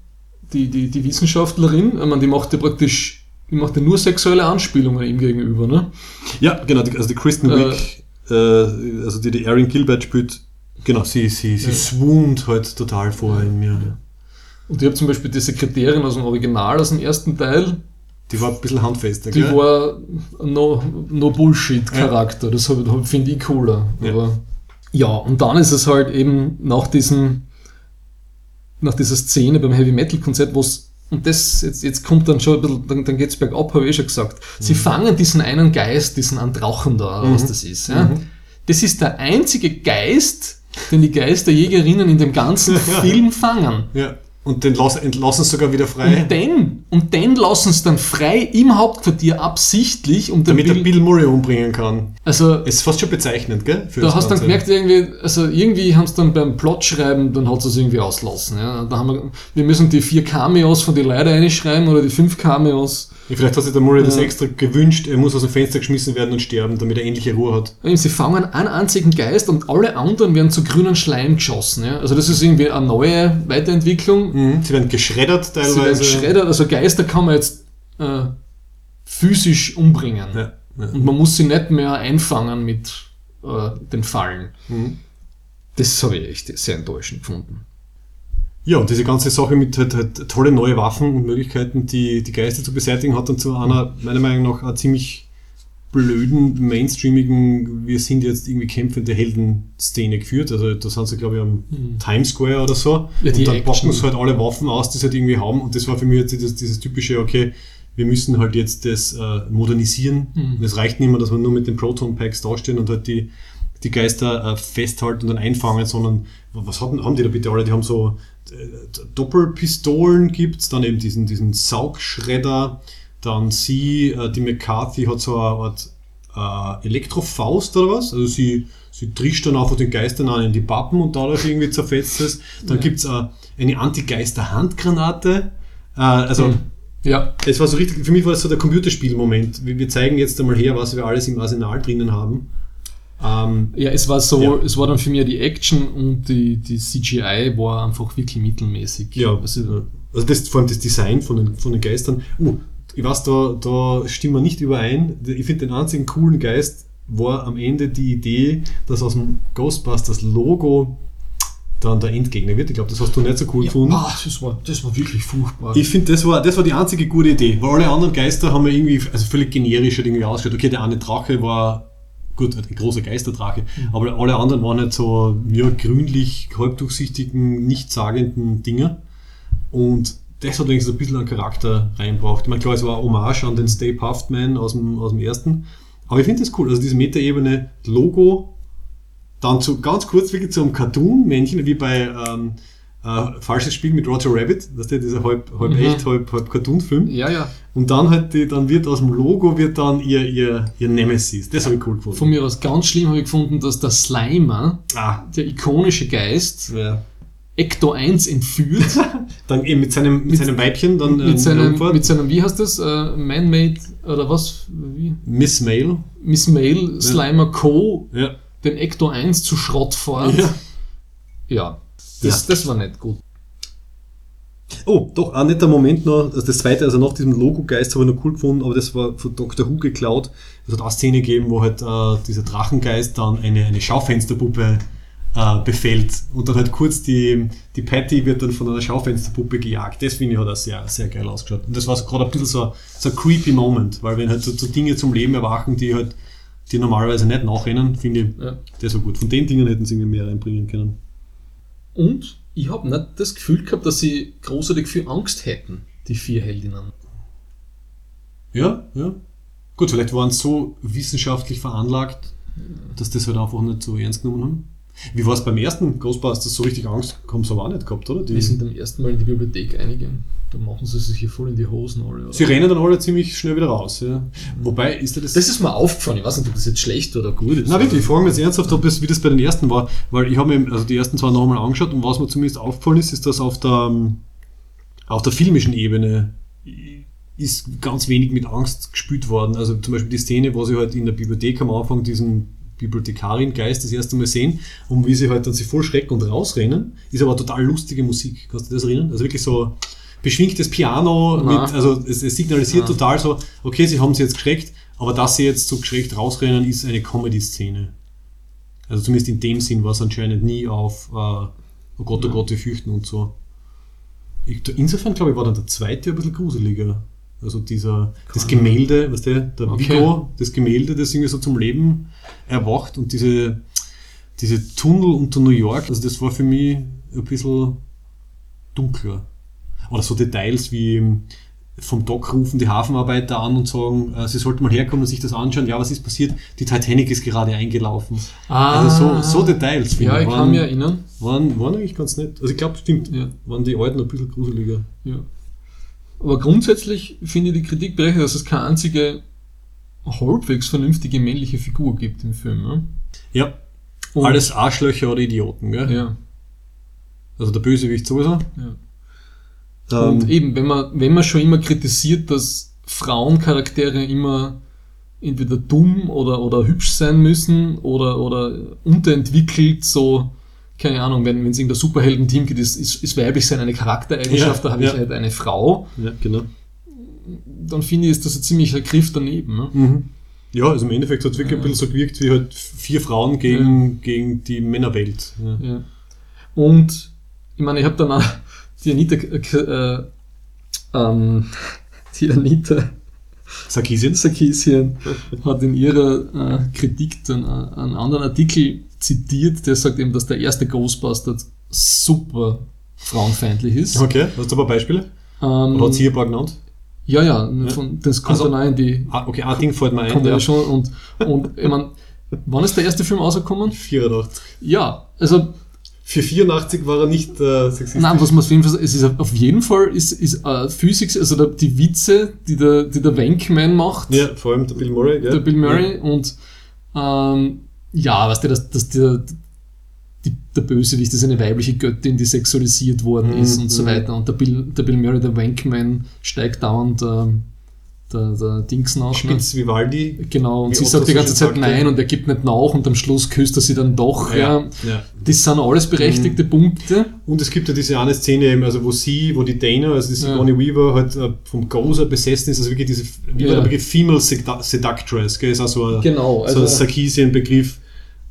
die, die, die Wissenschaftlerin, meine, die macht ja praktisch, die macht ja nur sexuelle Anspielungen ihm gegenüber. Ne? Ja, genau, also die Kristen Äh, Wiig, äh, also die die Erin Gilbert spielt, genau, sie, sie, sie Ja. swoont halt total vorher in mir. Und ich habe zum Beispiel die Sekretärin aus dem Original, aus dem ersten Teil, Die war ein bisschen handfester, die gell? war no, no Bullshit-Charakter. Das hab, hab, finde ich cooler. Ja. Aber ja, und dann ist es halt eben nach diesem, nach dieser Szene beim Heavy Metal Konzert, wo es und das, jetzt, jetzt kommt dann schon ein bisschen, dann, dann geht's bergab, habe ich eh schon gesagt. Sie fangen diesen einen Geist, diesen Andrachen da, oder was das ist. Ja? Das ist der einzige Geist, den die Geisterjägerinnen in dem ganzen. Film fangen. Ja. Und den lassen, entlassen sie sogar wieder frei, Und den, und den lassen sie dann frei im Hauptquartier absichtlich, um damit er Bill, Bill Murray umbringen kann. also Es ist fast schon bezeichnend, gell? Für da hast du dann gemerkt, irgendwie, also irgendwie haben sie dann beim Plotschreiben, dann hat es irgendwie auslassen. Ja. Da haben wir, wir müssen die vier Cameos von den Leuten reinschreiben oder die fünf Cameos. Ja, Vielleicht hat sich der Murray das Ja. extra gewünscht, er muss aus dem Fenster geschmissen werden und sterben, damit er endliche Ruhe hat. Sie fangen einen einzigen Geist und alle anderen werden zu grünen Schleim geschossen. Ja. Also das ist irgendwie eine neue Weiterentwicklung. Mhm. Sie werden geschreddert Sie werden teilweise. geschreddert, also Geister kann man jetzt äh, physisch umbringen. Ja. Und man muss sie nicht mehr einfangen mit äh, den Fallen. Mhm. Das habe ich echt sehr enttäuschend gefunden. Ja, und diese ganze Sache mit halt, halt tolle neue Waffen und Möglichkeiten, die die Geister zu beseitigen, hat dann zu einer, meiner Meinung nach, einer ziemlich blöden, mainstreamigen, wir sind jetzt irgendwie kämpfende Helden-Szene geführt. Also da sind sie, glaube ich, am Times Square oder so. Ja, und dann packen sie halt alle Waffen aus, die sie halt irgendwie haben. Und das war für mich jetzt dieses, dieses typische, okay, wir müssen halt jetzt das äh, modernisieren. Mhm. Und es reicht nicht mehr, dass wir nur mit den Proton-Packs dastehen und halt die die Geister äh, festhalten und dann einfangen, sondern was haben, haben die da bitte alle? Die haben so äh, Doppelpistolen gibt's, dann eben diesen, diesen Saugschredder, dann sie, äh, die McCarthy hat so eine Art äh, Elektrofaust oder was, also sie, sie trischt dann einfach den Geistern an in die Pappen und dadurch irgendwie zerfetzt es. Dann Ja. gibt's äh, eine Anti-Geister-Handgranate, äh, also Hm. Ja, es war so richtig, für mich war es so der Computerspielmoment. Wir, wir zeigen jetzt einmal her, was wir alles im Arsenal drinnen haben. Ähm, ja, es war so, Ja. es war dann für mich die Action und die, die CGI war einfach wirklich mittelmäßig. ja, Also, also das, vor allem das Design von den, von den Geistern. Uh, ich weiß, da, da stimmen wir nicht überein. Ich finde den einzigen coolen Geist war am Ende die Idee, dass aus dem Ghostbusters Logo dann der Endgegner wird. Ich glaube, das hast du nicht so cool ja, gefunden. ah, das, war, das war wirklich furchtbar. Ich finde, das war, das war die einzige gute Idee, weil alle anderen Geister haben ja irgendwie, also völlig generisch halt irgendwie ausgeschaut. Okay, der eine Drache war, gut, ein großer Geisterdrache, aber alle anderen waren halt so, ja, grünlich, halbdurchsichtigen, nichtssagenden Dinger. Und das hat wenigstens ein bisschen an Charakter reingebracht. Ich meine, klar, es war Hommage an den Stay Puft Man aus dem, aus dem ersten. Aber ich finde das cool. Also diese Metaebene, Logo, dann zu, ganz kurz wirklich zu einem Cartoon-Männchen, wie bei ähm, äh, Falsches Spiel mit Roger Rabbit, das ist ja dieser halb, halb Mhm. echt, halb, halb Cartoon-Film. ja, ja. Und dann halt, die, dann wird aus dem Logo wird dann ihr, ihr, ihr Nemesis. Das habe ich cool gefunden. Von mir aus ganz schlimm habe ich gefunden, dass der Slimer, ah, der ikonische Geist, ja. Ecto 1 entführt. Dann eben mit seinem, mit, Mit- seinem Weibchen, dann mit, äh, seinem, mit seinem, wie heißt das? Äh, Man-Made oder was? Wie? Miss Mail. Miss Mail, Slimer Co. Ja. den Ecto 1 zu Schrott fährt. ja. Ja, das, das war nicht gut. Oh, doch, ein netter Moment noch. Also das zweite, also nach diesem Logo-Geist habe ich noch cool gefunden, aber das war von Dr. Who geklaut. Es hat auch eine Szene gegeben, wo halt äh, dieser Drachengeist dann eine, eine Schaufensterpuppe äh, befällt und dann halt kurz die, die Patty wird dann von einer Schaufensterpuppe gejagt. Das finde ich hat auch sehr, sehr geil ausgeschaut. Und das war so gerade ein bisschen so, so ein creepy Moment, weil wenn halt so, so Dinge zum Leben erwachen, die halt die normalerweise nicht nachrennen, finde ich, Ja. das war gut. Von den Dingen hätten sie irgendwie mehr reinbringen können. Und ich habe nicht das Gefühl gehabt, dass sie großartig viel Angst hätten, die vier Heldinnen. Ja, ja. Gut, vielleicht waren sie so wissenschaftlich veranlagt, dass das halt einfach nicht so ernst genommen haben. Wie war es beim ersten Ghostbusters? So richtig Angst haben sie aber auch nicht gehabt, oder? Die Die, sind am ersten Mal in die Bibliothek einigen. Da machen sie sich hier voll in die Hosen alle. Oder? sie rennen dann alle ziemlich schnell wieder raus. Ja. Wobei, ist das... Das ist mir aufgefallen. Ich weiß nicht, ob das jetzt schlecht oder gut ist. Na wirklich, ich frage mich jetzt ernsthaft, ob das, wie das bei den ersten war, weil ich habe mir also die ersten zwei nochmal angeschaut und was mir zumindest aufgefallen ist, ist, dass auf der, ähm, auf der filmischen Ebene ist ganz wenig mit Angst gespült worden. Also zum Beispiel die Szene, wo sie halt in der Bibliothek am Anfang diesen Bibliothekarin-Geist das erste Mal sehen und wie sie halt dann sich voll schrecken und rausrennen, ist aber total lustige Musik. Kannst du das erinnern? Also wirklich so beschwingtes Piano, mit, also es, es signalisiert Na. total so, okay, sie haben sie jetzt geschreckt, aber dass sie jetzt so geschreckt rausrennen, ist eine Comedy-Szene. Also zumindest in dem Sinn war es anscheinend nie auf, äh, oh Gott, oh Gott, wir fürchten und so. Ich, insofern glaube ich, war dann der zweite ein bisschen gruseliger. Also dieser, das Gemälde, was der, der Okay. Vigo, das Gemälde, das irgendwie so zum Leben erwacht und diese, diese Tunnel unter New York, also das war für mich ein bisschen dunkler. Oder so Details wie vom Dock rufen die Hafenarbeiter an und sagen, äh, sie sollten mal herkommen und sich das anschauen. Ja, was ist passiert? Die Titanic ist gerade eingelaufen. Also so, so Details finde Ja, ich waren, kann mich erinnern. waren, waren eigentlich ganz nett. Also ich glaube, stimmt, Ja. waren die alten ein bisschen gruseliger. Ja. Aber grundsätzlich finde ich die Kritik berechtigt, dass es keine einzige halbwegs vernünftige männliche Figur gibt im Film. Ne? Ja, Und- alles Arschlöcher oder Idioten, gell? Ja, Also der Bösewicht sowieso. ja. Ähm, Und eben, wenn man, wenn man schon immer kritisiert, dass Frauencharaktere immer entweder dumm oder, oder hübsch sein müssen oder, oder unterentwickelt, so, keine Ahnung, wenn es irgendein Superhelden-Team gibt, ist, ist, ist weiblich sein eine Charaktereigenschaft, Ja, da habe ich ja. halt eine Frau, ja, genau. dann finde ich, ist das ein ziemlicher Griff daneben. Ne? Mhm. Ja, also im Endeffekt hat es wirklich ein bisschen so gewirkt wie halt vier Frauen gegen, gegen die Männerwelt. Ja. Ja. Und ich meine, ich habe dann auch die Anita, äh, ähm, die Anita Sarkisien? Sarkisian hat in ihrer äh, Kritik dann äh, einen anderen Artikel zitiert, der sagt eben, dass der erste Ghostbuster super frauenfeindlich ist. Okay, hast du ein paar Beispiele? Ähm, Oder hat sie hier ein paar genannt? ja, ja, von, das kommt Also- dann auch in die Ah, okay, ein Ding fällt mir ein. kommt ja. ja schon und, und ich meine, Wann ist der erste Film rausgekommen? 84. Ja, also Für 84 war er nicht äh, sexistisch. Nein, was man auf jeden Fall, es ist auf jeden Fall ist, ist äh, Physik, also der, die Witze, die der, die der Wankman macht, Ja, vor allem der Bill Murray, gell? der Bill Murray und ähm, ja, weißt du, dass, dass der, die, der Bösewicht ist eine weibliche Göttin, die sexualisiert worden Mhm, ist und so weiter. Und der Bill, der Bill Murray, der Wankman, steigt dauernd ähm, der, der Dings nach. Ne? Spitz Vivaldi. Genau, und sie Otto sagt die ganze Zeit sagte. nein und er gibt nicht nach und am Schluss küsst er sie dann doch. Ja. ja. Das sind alles berechtigte Mhm. Punkte. Und es gibt ja diese eine Szene, eben, also wo sie, wo die Dana, also die Ja. Sigourney Weaver, halt äh, vom Gozer besessen ist, also wirklich diese, wie Ja. der Begriff, Female Sedu- Seductress, gell, ist auch so ein, Genau, so ein also- Sarkisien-Begriff.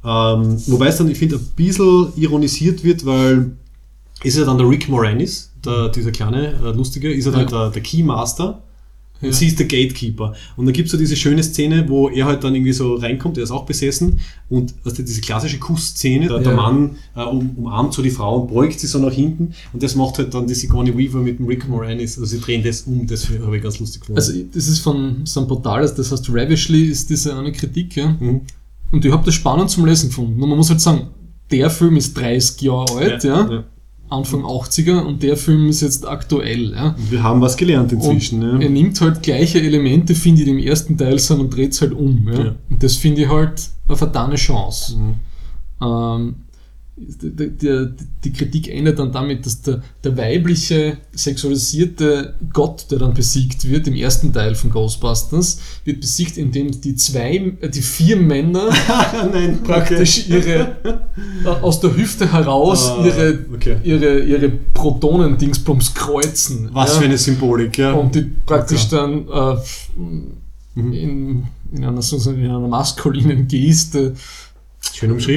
Ähm, wobei es dann, ich finde, ein bisschen ironisiert wird, weil ist ja dann der Rick Moranis, der, dieser kleine, äh, lustige, ist er Ja. dann der, der Keymaster. Ja. Und sie ist der Gatekeeper. Und dann gibt es so diese schöne Szene, wo er halt dann irgendwie so reinkommt, er ist auch besessen. Und also diese klassische Kussszene, der, der Ja. Mann äh, um, umarmt so die Frau und beugt sie so nach hinten. Und das macht halt dann die Sigourney Weaver mit dem Rick Moranis. Also sie drehen das um, das habe ich ganz lustig gefunden. Also das ist von so einem Portal, das heißt Ravishly ist diese eine Kritik, ja. Mhm. Und ich habe das spannend zum Lesen gefunden. Und man muss halt sagen, der Film ist 30 Jahre alt, ja, ja. Anfang 80er, und der Film ist jetzt aktuell, ja. Wir haben was gelernt inzwischen. Und er ja. nimmt halt gleiche Elemente, finde ich, die im ersten Teil sind und dreht es halt um. Ja. Ja. Und das finde ich halt eine vertane Chance. Mhm. Ähm, die, die, die Kritik endet dann damit, dass der, der weibliche, sexualisierte Gott, der dann besiegt wird, im ersten Teil von Ghostbusters, wird besiegt, indem die zwei, äh, die vier Männer Nein, praktisch ihre, äh, aus der Hüfte heraus Ah, ihre, okay. ihre, ihre Protonen-Dingsbums kreuzen. Was ja. für eine Symbolik, ja. Und die praktisch Okay. dann Mhm. äh, in, in, einer, in einer maskulinen Geste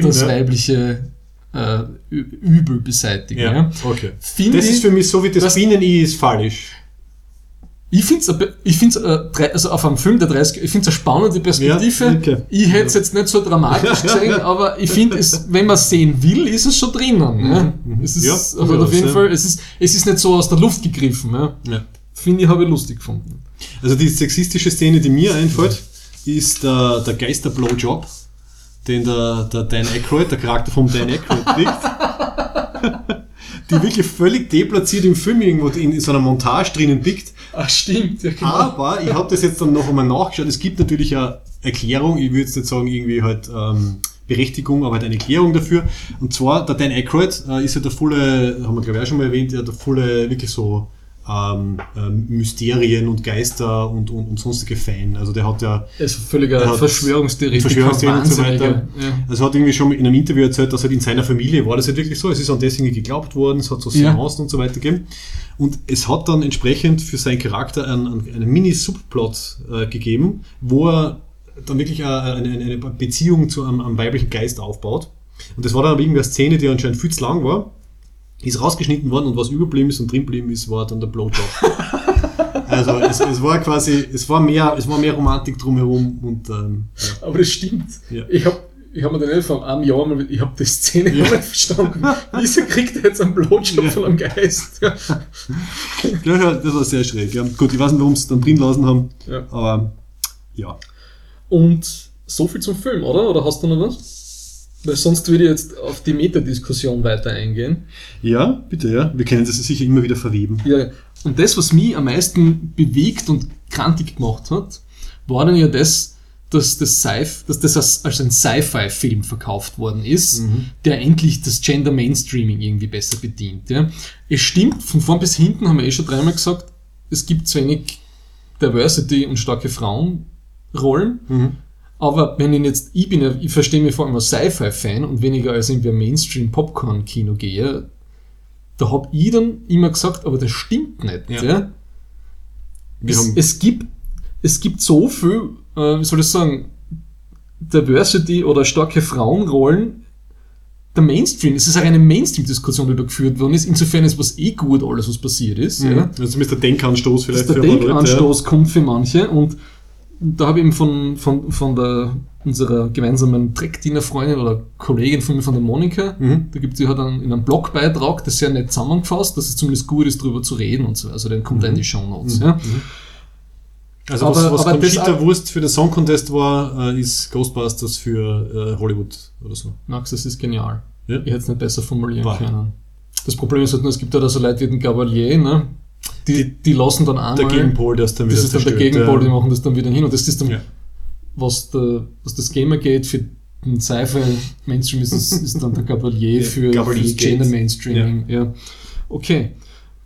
das ja. weibliche äh, Übel beseitigen. Ja. Ja, okay. Das ist ich, für mich so wie das das- Bienen-I ist falsch. ich finde es ich find's, äh, also auf einem Film der 30 ich finde es eine spannende Perspektive. Ja, okay. Ich hätte es jetzt nicht so dramatisch gesehen, aber ich finde es, wenn man sehen will, ist es schon drinnen. Ja. Es ist Ja, also auf jeden. Fall, es ist, es ist nicht so aus der Luft gegriffen. Finde ich, habe ich lustig gefunden. Also die sexistische Szene, die mir einfällt, ist der, der Geister-Blowjob, den der, der Dan Aykroyd, der Charakter von Dan Aykroyd kriegt. die wirklich völlig deplatziert im Film irgendwo in, in so einer Montage drinnen biegt. Ach stimmt, ja genau. Aber ich habe das jetzt dann noch einmal nachgeschaut. Es gibt natürlich eine Erklärung, ich würde jetzt nicht sagen irgendwie halt ähm, Berechtigung, aber halt eine Erklärung dafür. Und zwar, der Dan Aykroyd äh, ist ja der volle, haben wir glaube ich auch schon mal erwähnt, ja, der volle wirklich so ähm, ähm, Mysterien und Geister und, und, und sonstige Fan. Also der hat ja Er ist völliger Er hat Verschwörungstheoretiker. Verschwörungstheorien und so weiter. Ja. Also hat irgendwie schon in einem Interview erzählt, dass halt in seiner Familie war das halt wirklich so. Es ist an deswegen geglaubt worden, es hat so Ja. Seancen und so weiter gegeben. Und es hat dann entsprechend für seinen Charakter einen, einen, Mini-Subplot äh, gegeben, wo er dann wirklich eine, eine, eine Beziehung zu einem, einem weiblichen Geist aufbaut. Und das war dann aber irgendwie eine Szene, die anscheinend viel zu lang war. Ist rausgeschnitten worden und was überblieben ist und drin geblieben ist, war dann der Blowjob. also es, es war quasi, es war mehr, es war mehr Romantik drumherum und ähm, ja. Aber das stimmt. Ja. Ich habe ich hab mir dann vor einem Jahr mal, ich habe die Szene Ja. nicht verstanden. Wieso kriegt er jetzt einen Blowjob von einem Geist? Ja. Ja, ja, das war sehr schräg. Ja. Gut, ich weiß nicht, warum sie es dann drin lassen haben, Ja. aber ja. Und so viel zum Film, oder? Oder hast du noch was? Weil sonst würde ich jetzt auf die Metadiskussion weiter eingehen. Ja, bitte, ja. Wir können das sicher immer wieder verweben. Ja, und das, was mich am meisten bewegt und krantig gemacht hat, war dann ja das, dass das, Sci dass das als, als ein Sci-Fi-Film verkauft worden ist, der endlich das Gender Mainstreaming irgendwie besser bedient. Ja. Es stimmt, von vorn bis hinten haben wir eh schon dreimal gesagt, es gibt zu wenig Diversity und starke Frauenrollen. Mhm. Aber wenn ich jetzt, ich bin ja, ich verstehe mich vor allem als Sci-Fi-Fan und weniger als irgendwie Mainstream-Popcorn-Kino gehe, da hab ich dann immer gesagt, aber das stimmt nicht. Ja. Ja. Es, es, gibt, es gibt so viel, äh, wie soll ich sagen, Diversity oder starke Frauenrollen. Der Mainstream, es ist auch eine Mainstream-Diskussion, die da geführt worden ist. Insofern ist was eh gut, alles, was passiert ist. Ja. also zumindest der Denkanstoß vielleicht Dass der paar Leute, Denkanstoß kommt für manche und da habe ich eben von, von, von der, unserer gemeinsamen Treckdiener-Freundin oder Kollegin von mir, von der Monika, Mhm. da gibt sie hat einen, in einem Blogbeitrag das sehr nett zusammengefasst, dass es zumindest gut ist, darüber zu reden und so. Also dann kommt Mhm. dann die Show Notes. Ja. Also Aber- was, was aber Conchita Wurst für den Song Contest war, äh, ist Ghostbusters für äh, Hollywood oder so. Max, das ist genial. Ja. Ich hätte es nicht besser formulieren Wow. können. Das Problem ist halt nur, es gibt ja da so Leute wie den Gavalier, ne? Die, die lassen dann einmal. Der Gegenpol, der ist dann wieder das ist dann der Gegenpol, ja. die machen das dann wieder hin. Und das ist dann, Ja. was, der, was das Gamer geht für den Sci-Fi-Mainstream ist, es- ist dann der Gavalier Ja, für, für. Gender-Mainstreaming. Ja. Okay.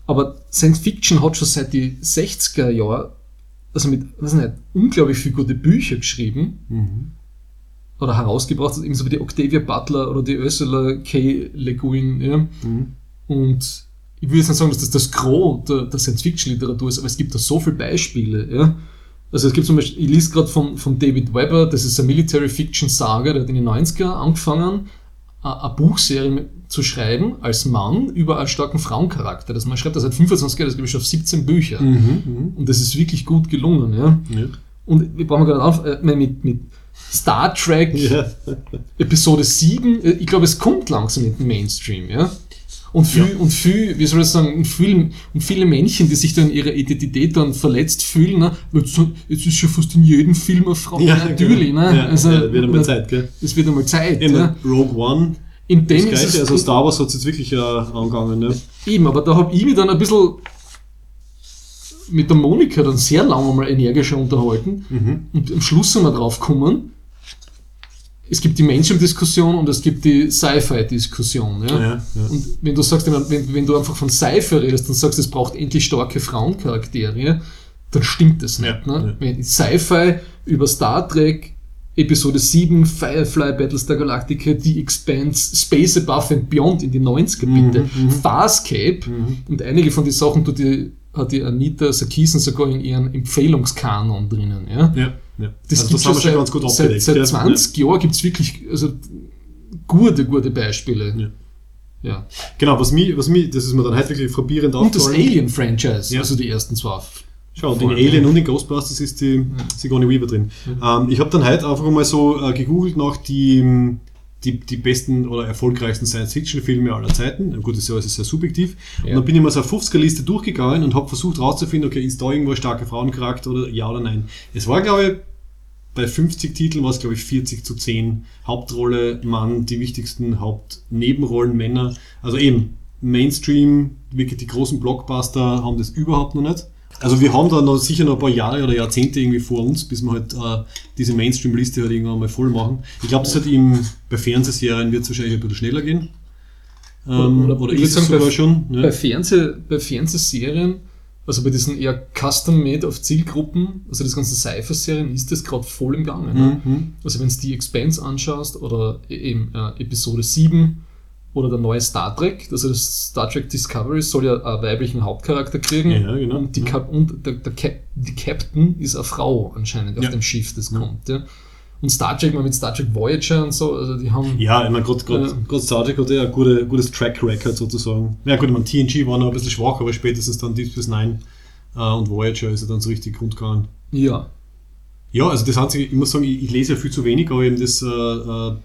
Aber Science Fiction hat schon seit die 60er Jahren, also mit, weiß ich nicht, unglaublich viele gute Bücher geschrieben Mhm. oder herausgebracht, also ebenso wie die Octavia Butler oder die Ursula K. Le Guin. Ja. Mhm. Und ich will jetzt nicht sagen, dass das das Gros der, der Science-Fiction-Literatur ist, aber es gibt da so viele Beispiele. Ja? Also es gibt zum Beispiel, ich lese gerade von, von David Webber, das ist eine Military-Fiction-Saga, der hat in den 90er angefangen, eine Buchserie zu schreiben als Mann über einen starken Frauencharakter. Das man schreibt, das hat 25 Jahre, das glaube ich schon auf 17 Bücher. Mhm. Und das ist wirklich gut gelungen. Ja? Mhm. Ja. Und wir brauchen gerade auf, äh, mit, mit Star Trek, Ja. Episode 7, äh, ich glaube, es kommt langsam in den Mainstream, ja. Und viel, Ja. und viel, wie soll ich sagen, und viel, und viele Männchen, die sich dann in ihrer Identität dann verletzt fühlen, ne, jetzt, jetzt ist schon fast in jedem Film eine Frau. Ja, natürlich, genau. ne? Ja, also, ja, wird einmal Zeit, gell? Es wird einmal Zeit, Eben, ja. Rogue One, In dem das ist gleiche, es, also Star Wars hat es jetzt wirklich äh, angegangen, ne? eben, aber da habe ich mich dann ein bisschen mit der Monika dann sehr lange mal energischer unterhalten Mhm. und am Schluss sind wir drauf gekommen, es gibt die Mainstream-Diskussion und es gibt die Sci-Fi-Diskussion. Ja? Ja, ja. Und wenn du sagst, wenn, wenn du einfach von Sci-Fi redest und sagst, es braucht endlich starke Frauencharaktere, dann stimmt das nicht. Ne? Wenn Sci-Fi über Star Trek, Episode 7, Firefly, Battlestar Galactica, The Expanse, Space Above and Beyond in die 90er bitte, Mhm, mhm. Farscape und einige von den Sachen tut die, hat die Anita Sarkeesian sogar in ihren Empfehlungskanon drinnen. Ja? Ja, ja. Das also das haben wir schon ganz gut abgedeckt. seit, ja. seit 20 Jahren gibt es wirklich also, gute, gute Beispiele. Ja. Ja. Genau, was mich, was mich, das ist mir dann halt wirklich frappierend Und das. Alien-Franchise, Ja. also die ersten zwei. Schau, und in Alien ja. und in Ghostbusters ist die Sigourney Weaver drin. Ähm, ich habe dann heute einfach mal so äh, gegoogelt nach die, die, die besten oder erfolgreichsten Science-Fiction-Filme aller Zeiten. Gut, das ist ja alles sehr subjektiv. Und Ja. dann bin ich mal so eine 50er-Liste durchgegangen und habe versucht herauszufinden, okay, ist da irgendwo ein starker Frauencharakter oder ja oder nein. Es war, glaube ich, bei 50 Titeln war es, glaube ich, 40 zu 10. Hauptrolle Mann, die wichtigsten Hauptnebenrollen Männer. Also eben, Mainstream, wirklich die großen Blockbuster haben das überhaupt noch nicht. Also wir haben da noch sicher noch ein paar Jahre oder Jahrzehnte irgendwie vor uns, bis wir halt äh, diese Mainstream-Liste halt irgendwann mal voll machen. Ich glaube, das hat im, bei Fernsehserien wird es wahrscheinlich ein bisschen schneller gehen. Ähm, Oder- oder, ich ist würd es sagen, sogar bei- schon? Bei, Ja. Fernseh, bei Fernsehserien, also bei diesen eher custom-made auf Zielgruppen, also das ganze Cypher-Serien, ist das gerade voll im Gange. Ne? Mhm. Also wenn du die Expanse anschaust oder e- eben äh, Episode 7 oder der neue Star Trek, also das Star Trek Discovery soll ja einen weiblichen Hauptcharakter kriegen. Ja, genau. Und, die, Ja. Kap und der, der Cap die Captain ist eine Frau anscheinend auf Ja. dem Schiff, das Ja. kommt. Ja. Und Star Trek mal mit Star Trek Voyager und so, also die haben Ja, ich meine, gerade Ja. Star Trek hat ja ein gute, gutes Track Record sozusagen. Ja gut, ich meine, TNG war noch ein bisschen schwach, aber spätestens dann Deep Space Nine äh, und Voyager ist er dann so richtig rund gegangen. ja, Ja, also das Einzige, ich muss sagen, ich, ich lese ja viel zu wenig, aber eben das äh, äh,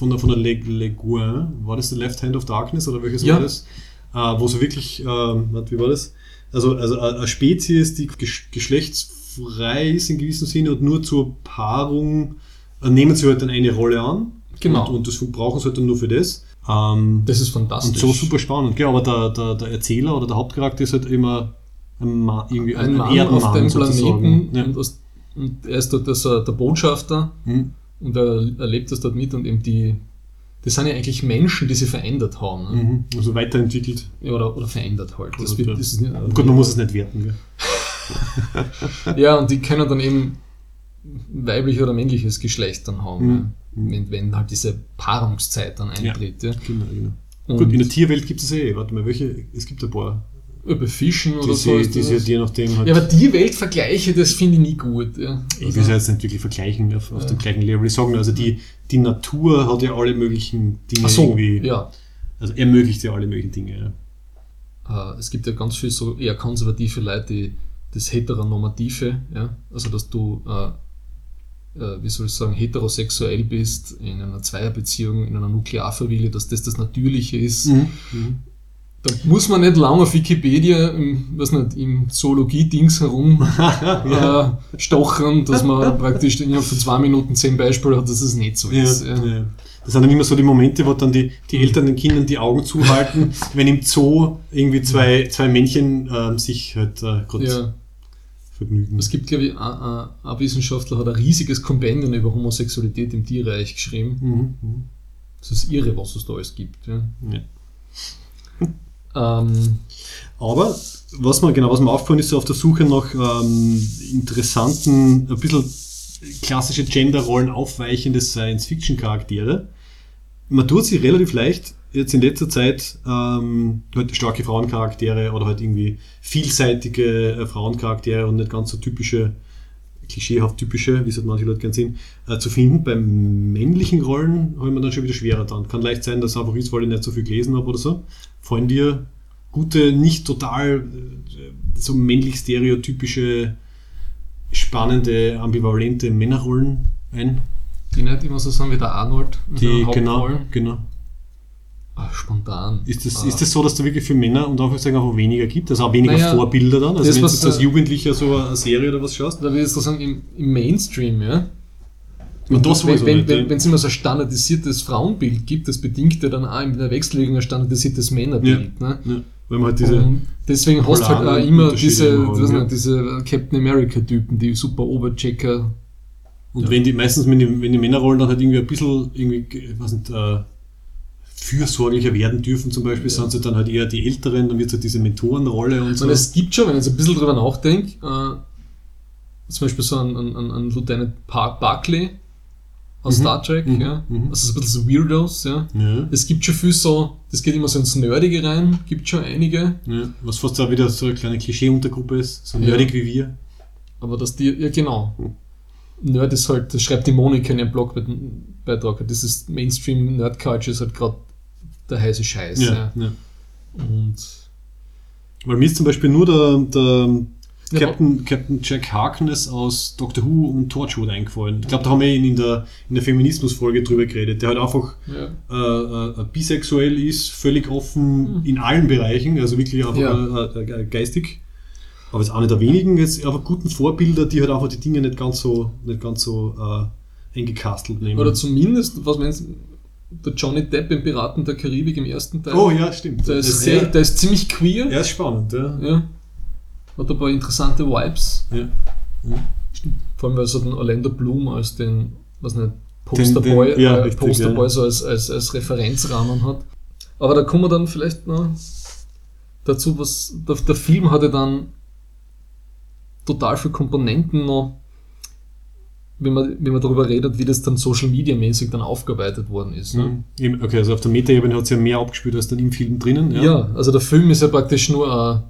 von der, von der Le, Le Guin, war das The Left Hand of Darkness oder welches Ja. war das? Äh, wo so wirklich, äh, wie war das? Also, also äh, eine Spezies, die gesch geschlechtsfrei ist in gewissem Sinne und nur zur Paarung äh, nehmen sie halt dann eine Rolle an. Genau. Und, und das brauchen sie halt dann nur für das. Ähm, das ist und fantastisch. so super spannend, gell? aber der, der, der Erzähler oder der Hauptcharakter ist halt immer ein Mann, irgendwie ein Mann auf Erdenmann dem sozusagen. Planeten Ja. und, aus, und er ist dort äh, der Botschafter Hm. Und er erlebt das dort mit und eben die, das sind ja eigentlich Menschen, die sie verändert haben. Ne? Mhm. Also weiterentwickelt. Ja, oder, oder verändert halt. Das wird, ja. das ist nicht, Gut, man muss es nicht werten. Ja, und die können dann eben weiblich oder männliches Geschlecht dann haben, Mhm. ja. wenn, wenn halt diese Paarungszeit dann eintritt. Ja. Genau, genau. Und Gut, in der Tierwelt gibt es eh, warte mal, welche, es gibt ein paar, über Fischen oder die so sie, ist die das. je nachdem halt, ja, aber die Weltvergleiche, das finde ich nie gut. Ja. ich will es jetzt nicht wirklich vergleichen auf, auf Ja. dem gleichen Level, ich sage nur, also die, die Natur hat ja alle möglichen Dinge Ach so, irgendwie, ja. also ermöglicht ja alle möglichen Dinge. Ja. Äh, es gibt ja ganz viele so eher konservative Leute, die das Heteronormative, ja, also dass du, äh, äh, wie soll ich sagen, heterosexuell bist in einer Zweierbeziehung, in einer Nuklearfamilie, dass das das Natürliche ist. Mhm. Mhm. Da muss man nicht lange auf Wikipedia im, was nicht, im Zoologie-Dings herum Ja. äh, stochern, dass man praktisch innerhalb von zwei Minuten zehn Beispiele hat, dass es nicht so Ja, ist. Ja. Das sind dann immer so die Momente, wo dann die, die Eltern den Kindern die Augen zuhalten, wenn im Zoo irgendwie zwei, zwei Männchen ähm, sich halt äh, Ja. vergnügen. Es gibt, glaube ich, ein, ein, ein Wissenschaftler hat ein riesiges Kompendium über Homosexualität im Tierreich geschrieben. Mhm. mhm. Das ist irre, was es da alles gibt. Ja. Ähm, Aber was mir genau was mir aufgefallen ist, so auf der Suche nach ähm, interessanten, ein bisschen klassische Genderrollen aufweichende Science-Fiction-Charaktere. Man tut sich relativ leicht jetzt in letzter Zeit ähm, halt starke Frauencharaktere oder halt irgendwie vielseitige äh, Frauencharaktere und nicht ganz so typische, klischeehaft typische, wie es halt manche Leute gern sehen, äh, zu finden. Bei männlichen Rollen habe ich mir dann schon wieder schwerer dann. Kann leicht sein, dass es einfach ist, weil ich nicht so viel gelesen habe oder so. Fallen dir gute, nicht total äh, so männlich stereotypische, spannende, ambivalente Männerrollen ein? die nicht immer so sind wie der Arnold. Die, genau, genau. Ah, spontan. Ist das, Ah. ist das so, dass da wirklich für Männer und auch sagen einfach weniger gibt? Also auch weniger Naja, Vorbilder dann? Also das, wenn du was, als Jugendlicher so eine Serie oder was schaust? Da ich so sagen, im, im Mainstream, ja. Und das wenn sowieso wenn, wenn, ja. wenn es immer so ein standardisiertes Frauenbild gibt, das bedingt ja dann auch in der Wechsellegung ein standardisiertes Männerbild. Ne? Ja, weil man halt diese. Und deswegen hast du halt auch immer diese, haben, was ja. diese Captain America-Typen, die super Oberchecker. Und wenn die meistens, wenn die, wenn die Männerrollen dann halt irgendwie ein bisschen irgendwie, weiß nicht, äh, fürsorglicher werden dürfen, zum Beispiel, sind sie dann halt eher die Älteren, dann wird halt diese Mentorenrolle und so. Und es gibt schon, wenn ich jetzt ein bisschen drüber nachdenke, äh, zum Beispiel so ein, ein, ein, Lieutenant Par Barclay aus Mhm. Star Trek, Mhm. ja. Mhm. Also so ein bisschen so Weirdos, ja. ja, Es gibt schon viel so, das geht immer so ins Nerdige rein, gibt schon einige, ja, was fast auch wieder so eine kleine Klischee-Untergruppe ist, so Ja. nerdig wie wir. aber dass die, ja genau. Nerd ist halt, das schreibt die Monika in ihrem Blogbeitrag, das ist Mainstream Nerd Culture ist halt gerade der heiße Scheiß, ja. ja. Und Weil mir ist zum Beispiel nur der, der Captain, Captain Jack Harkness aus Doctor Who und Torchwood eingefallen. Ich glaube, da haben wir ihn in der, in der Feminismus-Folge drüber geredet, der halt einfach äh, äh, bisexuell ist, völlig offen in allen Bereichen, also wirklich einfach äh, äh, geistig. Aber auch nicht der wenigen, jetzt aber guten Vorbilder, die halt einfach die Dinge nicht ganz so, nicht ganz so äh, eingekastelt nehmen. Oder zumindest, was meinst du, der Johnny Depp im Piraten der Karibik im ersten Teil. oh ja, stimmt. Der ist, sehr, ja, der ist ziemlich queer. er ist spannend, ja. Ja. Hat ein paar interessante Vibes. ja. Vor allem, weil so den Orlando Bloom als den, was nicht, Den- Posterboy, den- ja, äh, richtig, Posterboy ja. so als, als, als Referenzrahmen hat. Aber da kommen wir dann vielleicht noch dazu, was der, der Film hatte dann total viele Komponenten noch, wenn man, wenn man darüber redet, wie das dann Social Media mäßig dann aufgearbeitet worden ist. Ne? Mhm. Okay, also auf der Metaebene hat es ja mehr abgespielt als dann im Film drinnen. Ja. also der Film ist ja praktisch nur ein,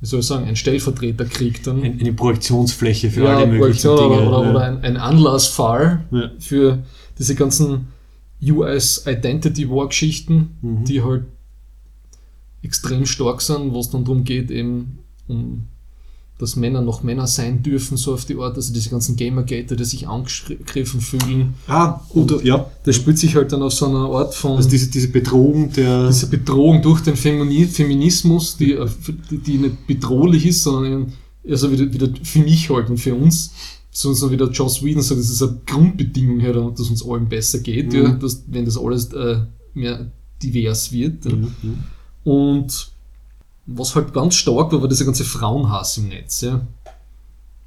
wie soll ich sagen, ein Stellvertreterkrieg dann. Ein, eine Projektionsfläche für ja, alle möglichen Dinge. oder, oder, ja. oder ein, ein Anlassfall Ja. für diese ganzen US Identity War Geschichten, Mhm. die halt extrem stark sind, wo es dann darum geht, eben um dass Männer noch Männer sein dürfen, so auf die Art, also diese ganzen Gamergater, die sich angegriffen fühlen. Ah, oder, ja. Das spielt sich halt dann auf so einer Art von Also diese, diese Bedrohung der. diese Bedrohung durch den Femini Feminismus, die, äh, die, die nicht bedrohlich ist, sondern also wieder, wieder für mich halt und für uns, so, so wie der Joss Whedon sagt, das ist eine Grundbedingung her, es uns allen besser geht, Mhm. ja, dass, wenn das alles äh, mehr divers wird. Mhm, mhm. Und was halt ganz stark war, war dieser ganze Frauenhass im Netz. Ja.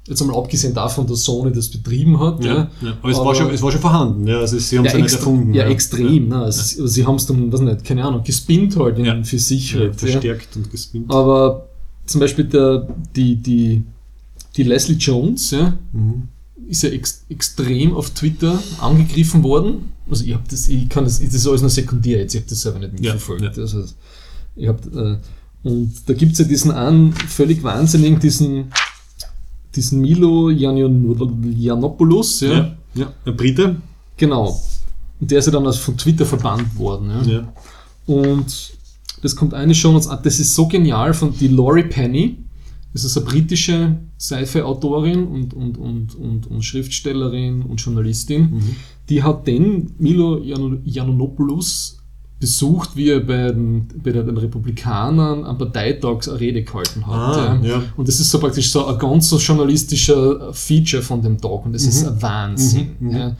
Jetzt einmal abgesehen davon, dass Sony das betrieben hat. Ja, Ja. ja. Aber, es, Aber- war schon, es war schon vorhanden. Ja. Also sie haben es ja, nicht erfunden. ja, extrem. Ne? Also, Sie haben es dann, was nicht, keine Ahnung, gespinnt halt in, für sich. Halt, verstärkt und gespinnt. Aber zum Beispiel der, die, die, die Leslie Jones ja, Mhm. ist ja ex, extrem auf Twitter angegriffen worden. Also ich habe das, ich kann das, das ist alles nur sekundär jetzt, ich habe das selber nicht mitverfolgt. Also ich hab, äh, und da gibt es ja diesen einen völlig wahnsinnigen, diesen, diesen Milo Yiannopoulos, ja, Ja. ja. Ein Brite. genau. Und der ist ja dann von Twitter verbannt worden. Ja. Ja. Und das kommt eine schon uns an. Das ist so genial von die Laurie Penny. Das ist eine britische Sci-Fi-Autorin und, und, und, und, und Schriftstellerin und Journalistin. Mhm. Die hat den Milo Jan- Yiannopoulos besucht, wie er bei den, bei den Republikanern am Parteitag eine Rede gehalten hat. Ah, ja. Und das ist so praktisch so ein ganz so journalistischer Feature von dem Tag und das ist ein Wahnsinn. Mhm, mhm. Ja.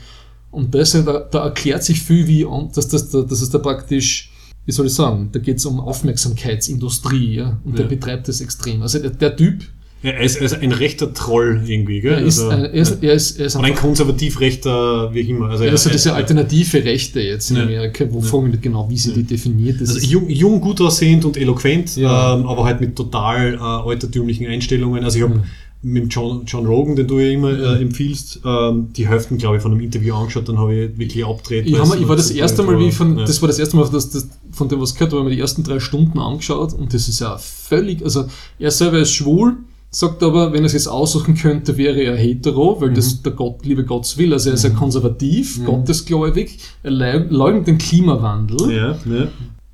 Und das, da, da erklärt sich viel, wie, dass, das, da- dass es da praktisch, wie soll ich sagen, da geht es um Aufmerksamkeitsindustrie ja? und der Ja. betreibt das extrem. Also der, der Typ, Ja, er, ist, er ist ein rechter Troll irgendwie, gell? er ist, also, ein, er ist, er ist, er ist ein einfach konservativ rechter, wie auch immer. Also, Ja, also diese er- alternative Rechte jetzt in Ja. Amerika, wo frage ich nicht genau, wie sie die definiert. Also ist, jung, jung, gut aussehend und eloquent, Ja. ähm, aber halt mit total äh, altertümlichen Einstellungen. Also ich habe mit John, John Rogan, den du ja immer äh, empfiehlst, ähm, die Hälften, glaube ich, von einem Interview angeschaut, dann habe ich wirklich abgedreht. ich, hab, ich war das erste Mal, wie ich von, ja. das war das erste Mal, dass das, von dem was gehört habe, ich mir die ersten drei Stunden angeschaut und das ist ja völlig, also er selber ist schwul, sagt aber, wenn er es jetzt aussuchen könnte, wäre er hetero, weil Mhm. das der Gott, liebe Gottes will, also er ist ja konservativ, gottesgläubig, er leug- leugnet den Klimawandel. Ja, ja.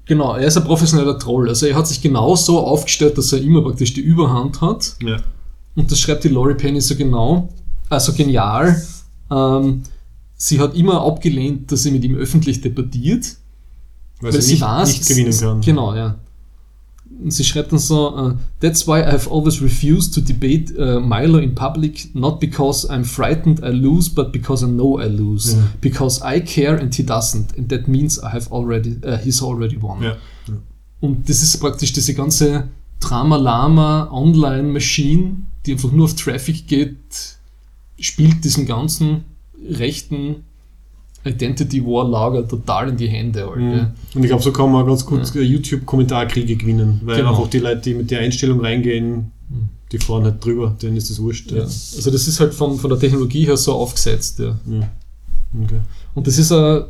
Genau, er ist ein professioneller Troll, also er hat sich genau so aufgestellt, dass er immer praktisch die Überhand hat. ja. Und das schreibt die Laurie Penny so genau, also genial. Ähm, sie hat immer abgelehnt, dass sie mit ihm öffentlich debattiert, Weil, sie nicht, nicht gewinnen kann. Genau, ja. Sie schreibt dann so, äh, That's why I have always refused to debate uh, Milo in public, not because I'm frightened I lose, but because I know I lose. Ja. Because I care and he doesn't, and that means I have already, uh, he's already won. Ja. ja. Und das ist praktisch diese ganze Drama-Lama Online-Machine, die einfach nur auf Traffic geht, spielt diesen ganzen rechten Identity War Lager total in die Hände. Halt, Mhm. ja. Und ich glaube, so kann man ganz gut äh, YouTube-Kommentarkriege gewinnen, weil Genau. einfach die Leute, die mit der Einstellung reingehen, die fahren halt drüber, denen ist das wurscht. Ja. Also das ist halt von, von der Technologie her so aufgesetzt. Ja. Ja. Okay. Und das ist ein,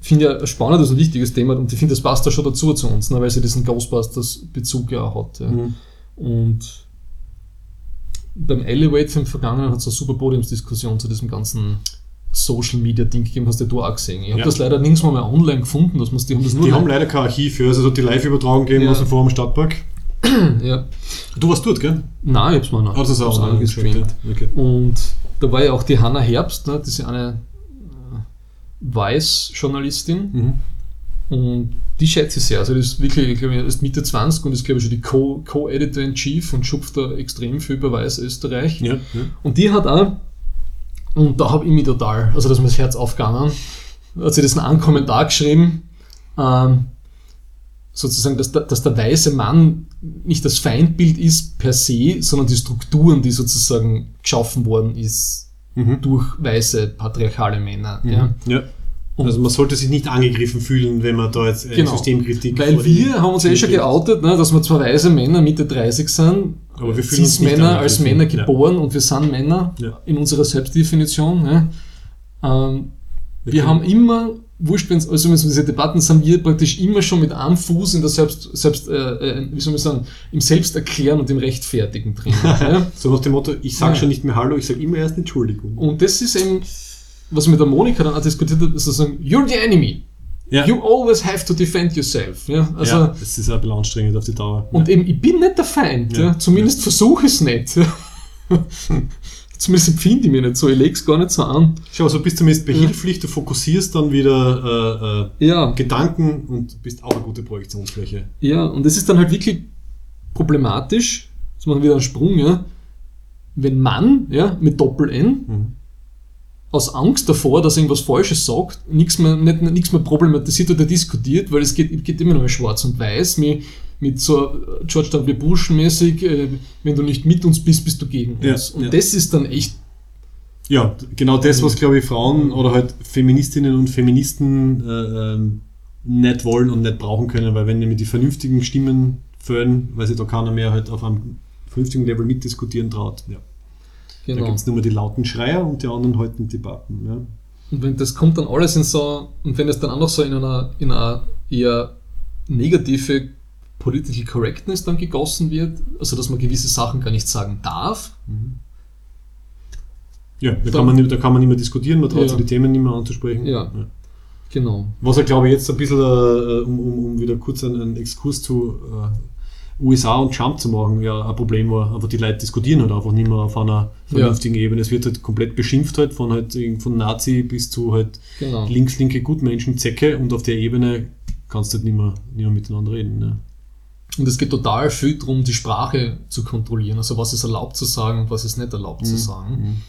finde ich, ein spannendes und wichtiges Thema und ich finde, das passt da schon dazu zu uns, ne, weil sie diesen Ghostbusters-Bezug ja auch hat. Ja. Mhm. Und beim Elevate im Vergangenen hat es eine super Podiumsdiskussion zu diesem ganzen Social Media Ding gegeben, hast ja du auch gesehen. Ich habe Ja. das leider nirgends mal mehr online gefunden, dass man die haben das nur Die haben leider kein Archiv, ja. also die Live-Übertragung gegeben Ja. aus dem Forum Stadtpark. ja. Du warst dort, gell? Nein, ich hab's mir noch. Ah, das ist auch auch gestreamt. Okay. Und da war ja auch die Hanna Herbst, ne, das ist ja eine äh, Weiß-Journalistin. Mhm. Und die schätze ich sehr. Also, die ist wirklich, ich glaube, ist Mitte 20 und ist, glaube ich, schon die Co- Co-Editor-in-Chief und schupft da extrem viel über Weiß-Österreich. Ja, ja. Und die hat auch, und da habe ich mich total, also da ist mir das Herz aufgegangen, hat sie das in einem Kommentar geschrieben, ähm, sozusagen, dass der, dass der weiße Mann nicht das Feindbild ist per se, sondern die Strukturen, die sozusagen geschaffen worden ist Mhm. durch weiße patriarchale Männer. Ja. ja. Also man sollte sich nicht angegriffen fühlen, wenn man da jetzt Genau. Systemkritik Weil wir haben uns eh schon geoutet, ne, dass wir zwei weiße Männer Mitte 30 sind, Aber wir fühlen uns Cis-Männer als. Männer Ja. geboren und wir sind Männer Ja. in unserer Selbstdefinition. Ne? Ähm, wir können- haben immer, wurscht, also wenn es um diese Debatten sind, wir praktisch immer schon mit einem Fuß in der Selbst, Selbst äh, äh, wie soll man sagen, im Selbsterklären und im Rechtfertigen drin. ja? So nach dem Motto, ich sage Ja. schon nicht mehr Hallo, ich sage immer erst Entschuldigung. Und das ist eben, was ich mit der Monika dann auch diskutiert habe, ist sozusagen, you're the enemy. Ja, You always have to defend yourself. Ja? Also, ja das ist ein bisschen anstrengend auf die Dauer. Und eben, ich bin nicht der Feind. Ja. Ja. Zumindest versuche ich es nicht. Zumindest empfinde ich mich nicht so. Ich lege es gar nicht so an. Schau, also bist zumindest behilflich, du fokussierst dann wieder äh, äh, Ja, Gedanken und bist auch eine gute Projektionsfläche. ja. Und das ist dann halt wirklich problematisch. Jetzt machen wir wieder einen Sprung, ja. Wenn Mann, ja, mit Doppel-N, Mhm. Aus Angst davor, dass er irgendwas Falsches sagt, nichts mehr, nicht, nichts mehr problematisiert oder diskutiert, weil es geht, geht immer mal schwarz und weiß, mit, mit so äh, George W. Bush mäßig, äh, wenn du nicht mit uns bist, bist du gegen Ja, uns. Und ja. das ist dann echt Ja, genau das, was glaube ich Frauen oder halt Feministinnen und Feministen äh, ähm, nicht wollen und nicht brauchen können, weil wenn nämlich die vernünftigen Stimmen fällen, weil sich da keiner mehr halt auf einem vernünftigen Level mitdiskutieren traut. Ja. Da genau. gibt es nur mehr die lauten Schreier und die anderen halten Debatten. Ja. Und wenn das kommt dann alles in so, und wenn es dann auch noch so in einer, in einer eher negative Political Correctness dann gegossen wird, also dass man gewisse Sachen gar nicht sagen darf, Ja, da Dann- kann, man, nicht- da kann man nicht mehr diskutieren, man traut Ja. sich die Themen nicht mehr anzusprechen. Ja. genau. Was er, glaube ich, jetzt ein bisschen, äh, um, um, um wieder kurz einen, einen Exkurs zu äh, USA und Trump zu machen, ja, ein Problem war. Aber die Leute diskutieren halt einfach nicht mehr auf einer vernünftigen Ebene. Es wird halt komplett beschimpft halt, von halt von Nazi bis zu halt genau. links-linke Gutmenschen, Zecke und auf der Ebene kannst du halt nicht mehr, nicht mehr miteinander reden. Ne? Und es geht total viel darum, die Sprache zu kontrollieren. Also was ist erlaubt zu sagen und was ist nicht erlaubt zu sagen.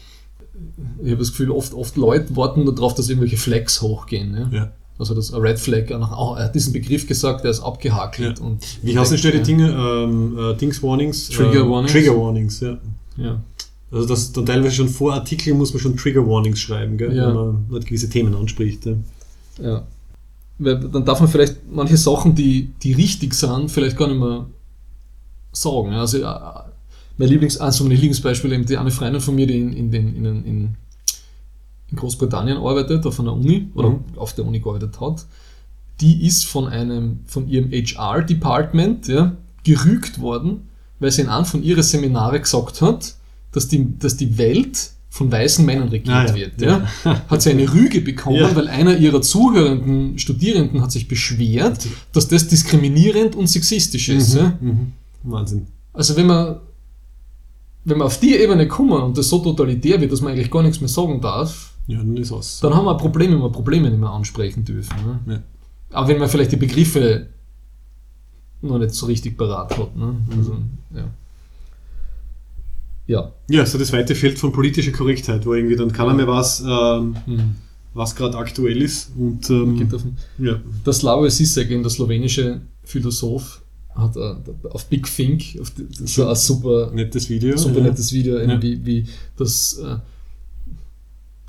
Ich habe das Gefühl, oft, oft Leute warten darauf, dass irgendwelche Flags hochgehen. Ne? Ja. Also das Red Flag, oh, er hat diesen Begriff gesagt, der ist abgehakelt. Ja. Und Wie heißen schnell die Dinge? Ähm, äh, Dings Warnings? Trigger äh, Warnings. Trigger Warnings, ja. Ja. Also das dann teilweise schon vor Artikeln muss man schon Trigger Warnings schreiben, gell? Ja. wenn man halt gewisse Themen anspricht. Ja. Ja. Weil dann darf man vielleicht manche Sachen, die, die richtig sind, vielleicht gar nicht mehr sagen. Also äh, mein Lieblings, also mein Lieblingsbeispiel eben die eine Freundin von mir, die in, in, den, in, in, in Großbritannien arbeitet, auf einer Uni oder Mhm. auf der Uni gearbeitet hat, die ist von einem, von ihrem HR-Department ja, gerügt worden, weil sie in einem von ihren Seminare gesagt hat, dass die, dass die Welt von weißen Männern regiert Ah, ja. wird. Ja. Hat sie eine Rüge bekommen, Ja. weil einer ihrer zuhörenden Studierenden hat sich beschwert, dass das diskriminierend und sexistisch ist. Ja. Mhm. Wahnsinn. Also wenn man, wenn wir auf die Ebene kommen und das so totalitär wird, dass man eigentlich gar nichts mehr sagen darf, Ja, dann ist aus. dann haben wir Probleme, wenn wir Probleme nicht mehr ansprechen dürfen. Ne? Ja. Aber wenn man vielleicht die Begriffe noch nicht so richtig parat hat. Ne? Also, ja. Ja. Ja, so das weite Feld von politischer Korrektheit, wo irgendwie dann keiner mehr weiß, ähm, Hm. was gerade aktuell ist. Und ähm, ja. der Slavoj Zizek, der slowenische Philosoph, hat äh, auf Big Think, auf die, war ein super, nettes Video. super ja. nettes Video, Ja. wie, wie das, äh,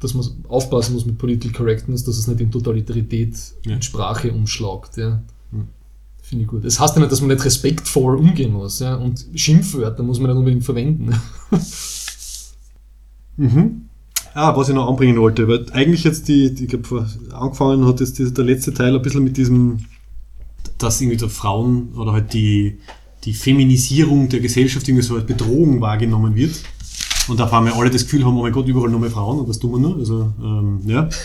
dass man aufpassen muss mit Political Correctness, dass es nicht in Totalitarität Ja. in Sprache umschlagt. Ja. Hm. Finde ich gut. Das heißt ja nicht, dass man nicht respektvoll umgehen muss. Ja. Und Schimpfwörter muss man nicht unbedingt verwenden. Mhm. Ah, was ich noch anbringen wollte, weil eigentlich jetzt die, die ich glaube, angefangen hat jetzt der letzte Teil ein bisschen mit diesem, dass irgendwie der Frauen oder halt die, die Feminisierung der Gesellschaft irgendwie so als Bedrohung wahrgenommen wird. Und auf einmal alle das Gefühl haben, oh mein Gott, überall nur mehr Frauen und was tun wir nur? Also, ähm, ja.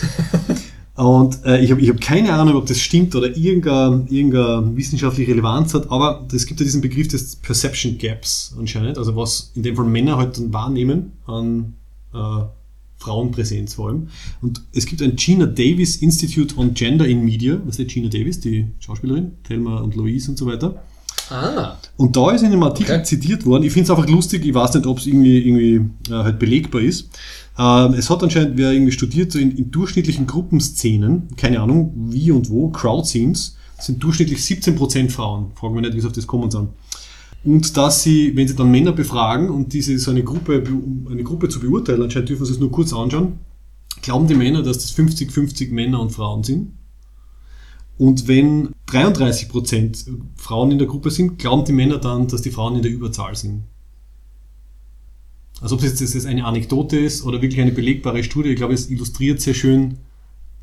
Und äh, ich habe ich hab keine Ahnung, ob das stimmt oder irgendeine, irgendeine wissenschaftliche Relevanz hat, aber es gibt ja diesen Begriff des Perception Gaps anscheinend, also was in dem Fall Männer halt dann wahrnehmen an äh, Frauenpräsenz vor allem. Und es gibt ein Gina Davis Institute on Gender in Media, was ist Gina Davis, die Schauspielerin, Thelma und Louise und so weiter. Ah. Und da ist in einem Artikel Okay. zitiert worden, ich finde es einfach lustig, ich weiß nicht, ob es irgendwie, irgendwie äh, halt belegbar ist. Ähm, es hat anscheinend wer irgendwie studiert, so in, in durchschnittlichen Gruppenszenen, keine Ahnung wie und wo, Crowd-Scenes, sind durchschnittlich 17% Frauen. Fragen wir nicht, wie sie auf das kommen sind. Und dass sie, wenn sie dann Männer befragen und diese so eine Gruppe, um eine Gruppe zu beurteilen, anscheinend dürfen sie es nur kurz anschauen, glauben die Männer, dass das 50-50 Männer und Frauen sind. Und wenn 33% Frauen in der Gruppe sind, glauben die Männer dann, dass die Frauen in der Überzahl sind. Also ob das jetzt eine Anekdote ist oder wirklich eine belegbare Studie, ich glaube, es illustriert sehr schön,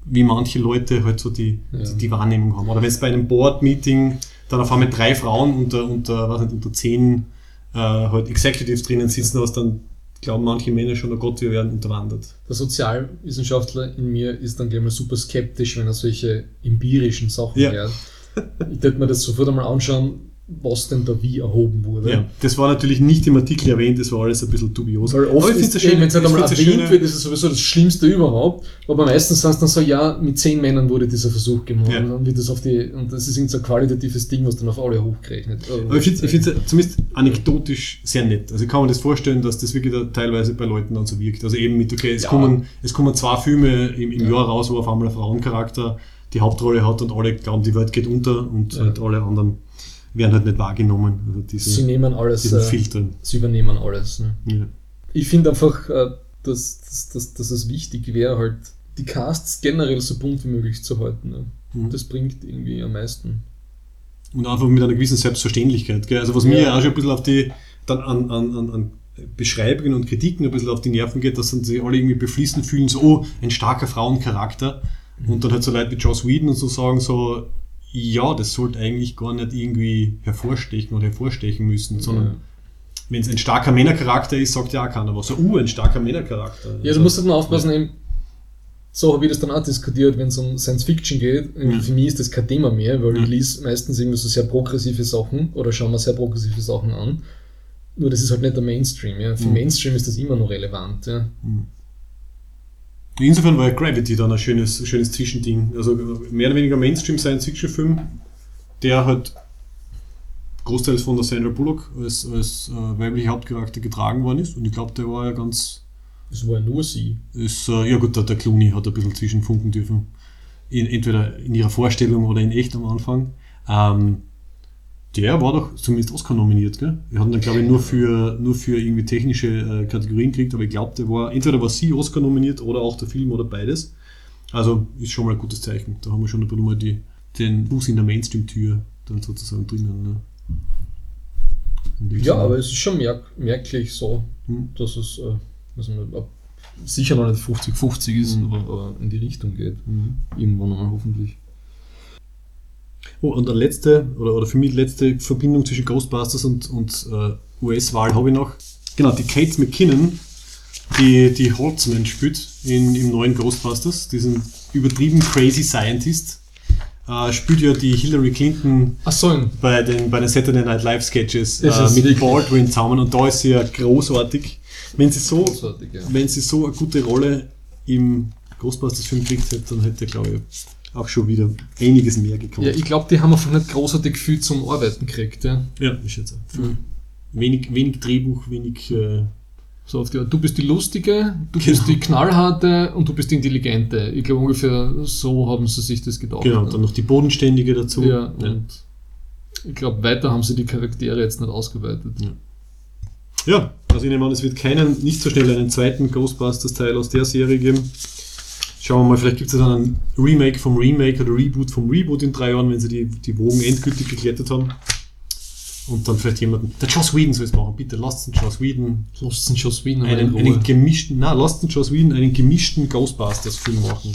wie manche Leute halt so die, Ja. die, die Wahrnehmung haben. Oder wenn es bei einem Board-Meeting dann auf einmal drei Frauen unter, unter, was nicht, unter zehn äh, halt Executives drinnen sitzen, was dann glauben manche Männer schon, oh Gott, wir werden unterwandert. Der Sozialwissenschaftler in mir ist dann gleich mal super skeptisch, wenn er solche empirischen Sachen Ja. hört. Ich würde mir das sofort einmal anschauen, was denn da wie erhoben wurde. Ja, das war natürlich nicht im Artikel erwähnt, das war alles ein bisschen dubios. Weil oft Aber ist, find's wenn es ich einmal erwähnt wird, ist es sowieso das Schlimmste überhaupt. Aber meistens sind es dann so, ja, mit zehn Männern wurde dieser Versuch gemacht. Ja. Und dann wird das auf die, und das ist so ein qualitatives Ding, was dann auf alle hochgerechnet Aber ich finde es zumindest anekdotisch sehr nett. Also kann mir das vorstellen, dass das wirklich da teilweise bei Leuten dann so wirkt. Also eben mit, okay, es, Ja. kommen, es kommen zwei Filme im, im Ja. Jahr raus, wo auf einmal ein Frauencharakter die Hauptrolle hat und alle glauben, die Welt geht unter und halt alle anderen werden halt nicht wahrgenommen. Also Sie diese, nehmen alles, äh, sie übernehmen alles. Ne? Ja. Ich finde einfach, äh, dass, dass, dass, dass es wichtig wäre, halt die Casts generell so bunt wie möglich zu halten. Ne? Mhm. Das bringt irgendwie am meisten. Und einfach mit einer gewissen Selbstverständlichkeit. Gell? Also was Ja. mir ja auch schon ein bisschen auf die, dann an, an, an, an Beschreibungen und Kritiken ein bisschen auf die Nerven geht, dass dann sie alle irgendwie beflissen fühlen, so, oh, ein starker Frauencharakter. Und dann halt so Leute wie Joss Whedon und so sagen so, ja, das sollte eigentlich gar nicht irgendwie hervorstechen oder hervorstechen müssen, sondern Ja. wenn es ein starker Männercharakter ist, sagt ja auch keiner was. So, uh, ein starker Männercharakter. Ja, Also, du musst halt mal aufpassen, eben, so habe ich das dann auch diskutiert, wenn es um Science Fiction geht. Ja. Für mich ist das kein Thema mehr, weil Ja. ich lese meistens irgendwie so sehr progressive Sachen oder schaue mir sehr progressive Sachen an. Nur das ist halt nicht der Mainstream. Ja. Für Mhm. Mainstream ist das immer noch relevant. Ja. Insofern war Gravity dann ein schönes, schönes Zwischending. Also mehr oder weniger Mainstream-Science-Fiction-Film, der halt großteils von der Sandra Bullock als, als äh, weibliche Hauptcharakter getragen worden ist. Und ich glaube, der war ja ganz. Es war nur sie. Ist, äh, ja gut, der, der Clooney hat ein bisschen zwischenfunken dürfen. In, entweder in ihrer Vorstellung oder in echt am Anfang. Ähm, der war doch zumindest Oscar nominiert, gell? Wir hatten dann, glaube ich, nur für, nur für irgendwie technische äh, Kategorien gekriegt, aber ich glaube, der war, entweder war sie Oscar nominiert oder auch der Film oder beides. Also ist schon mal ein gutes Zeichen. Da haben wir schon ein bisschen mal die, den Fuß in der Mainstream-Tür dann sozusagen drinnen. Ne? Ja, aber es ist schon merk merklich so, hm. dass es äh, also sicher noch nicht 50-50 ist, hm. aber, aber, in die Richtung geht. Hm. Irgendwann mal hoffentlich. Oh, und eine letzte, oder, oder für mich letzte Verbindung zwischen Ghostbusters und, und äh, US-Wahl habe ich noch. Genau, die Kate McKinnon, die, die Holtzman spielt in, im neuen Ghostbusters, diesen übertrieben crazy Scientist, äh, spielt ja die Hillary Clinton so, bei, den, bei den Saturday Night Live Sketches äh, mit wirklich? Baldwin zusammen und da ist sie ja großartig. Wenn sie so, ja. wenn sie so eine gute Rolle im Ghostbusters-Film kriegt hätte, dann hätte, glaube ich, auch schon wieder einiges mehr gekommen. Ja, ich glaube, die haben einfach nicht großartig viel zum Arbeiten gekriegt. Ja, ja ich schätze. Mhm. Wenig, wenig Drehbuch, wenig. Äh, so auf die Art, du bist die Lustige, du genau. bist die Knallharte und du bist die Intelligente. Ich glaube ungefähr so haben sie sich das gedacht. Genau, ne? dann noch die Bodenständige dazu. Ja, ja. und ich glaube, weiter haben sie die Charaktere jetzt nicht ausgeweitet. Ja. Ja, also ich nehme an, es wird keinen, nicht so schnell einen zweiten Ghostbusters-Teil aus der Serie geben. Schauen wir mal, vielleicht gibt es ja dann ein Remake vom Remake oder Reboot vom Reboot in drei Jahren, wenn sie die, die Wogen endgültig geklettet haben. Und dann vielleicht jemanden. Der Joss Whedon soll es machen, bitte lasst den Joss Whedon. Lasst den Joss Whedon einen, einen gemischten, na, lasst den Joss Whedon einen gemischten Ghostbusters-Film machen.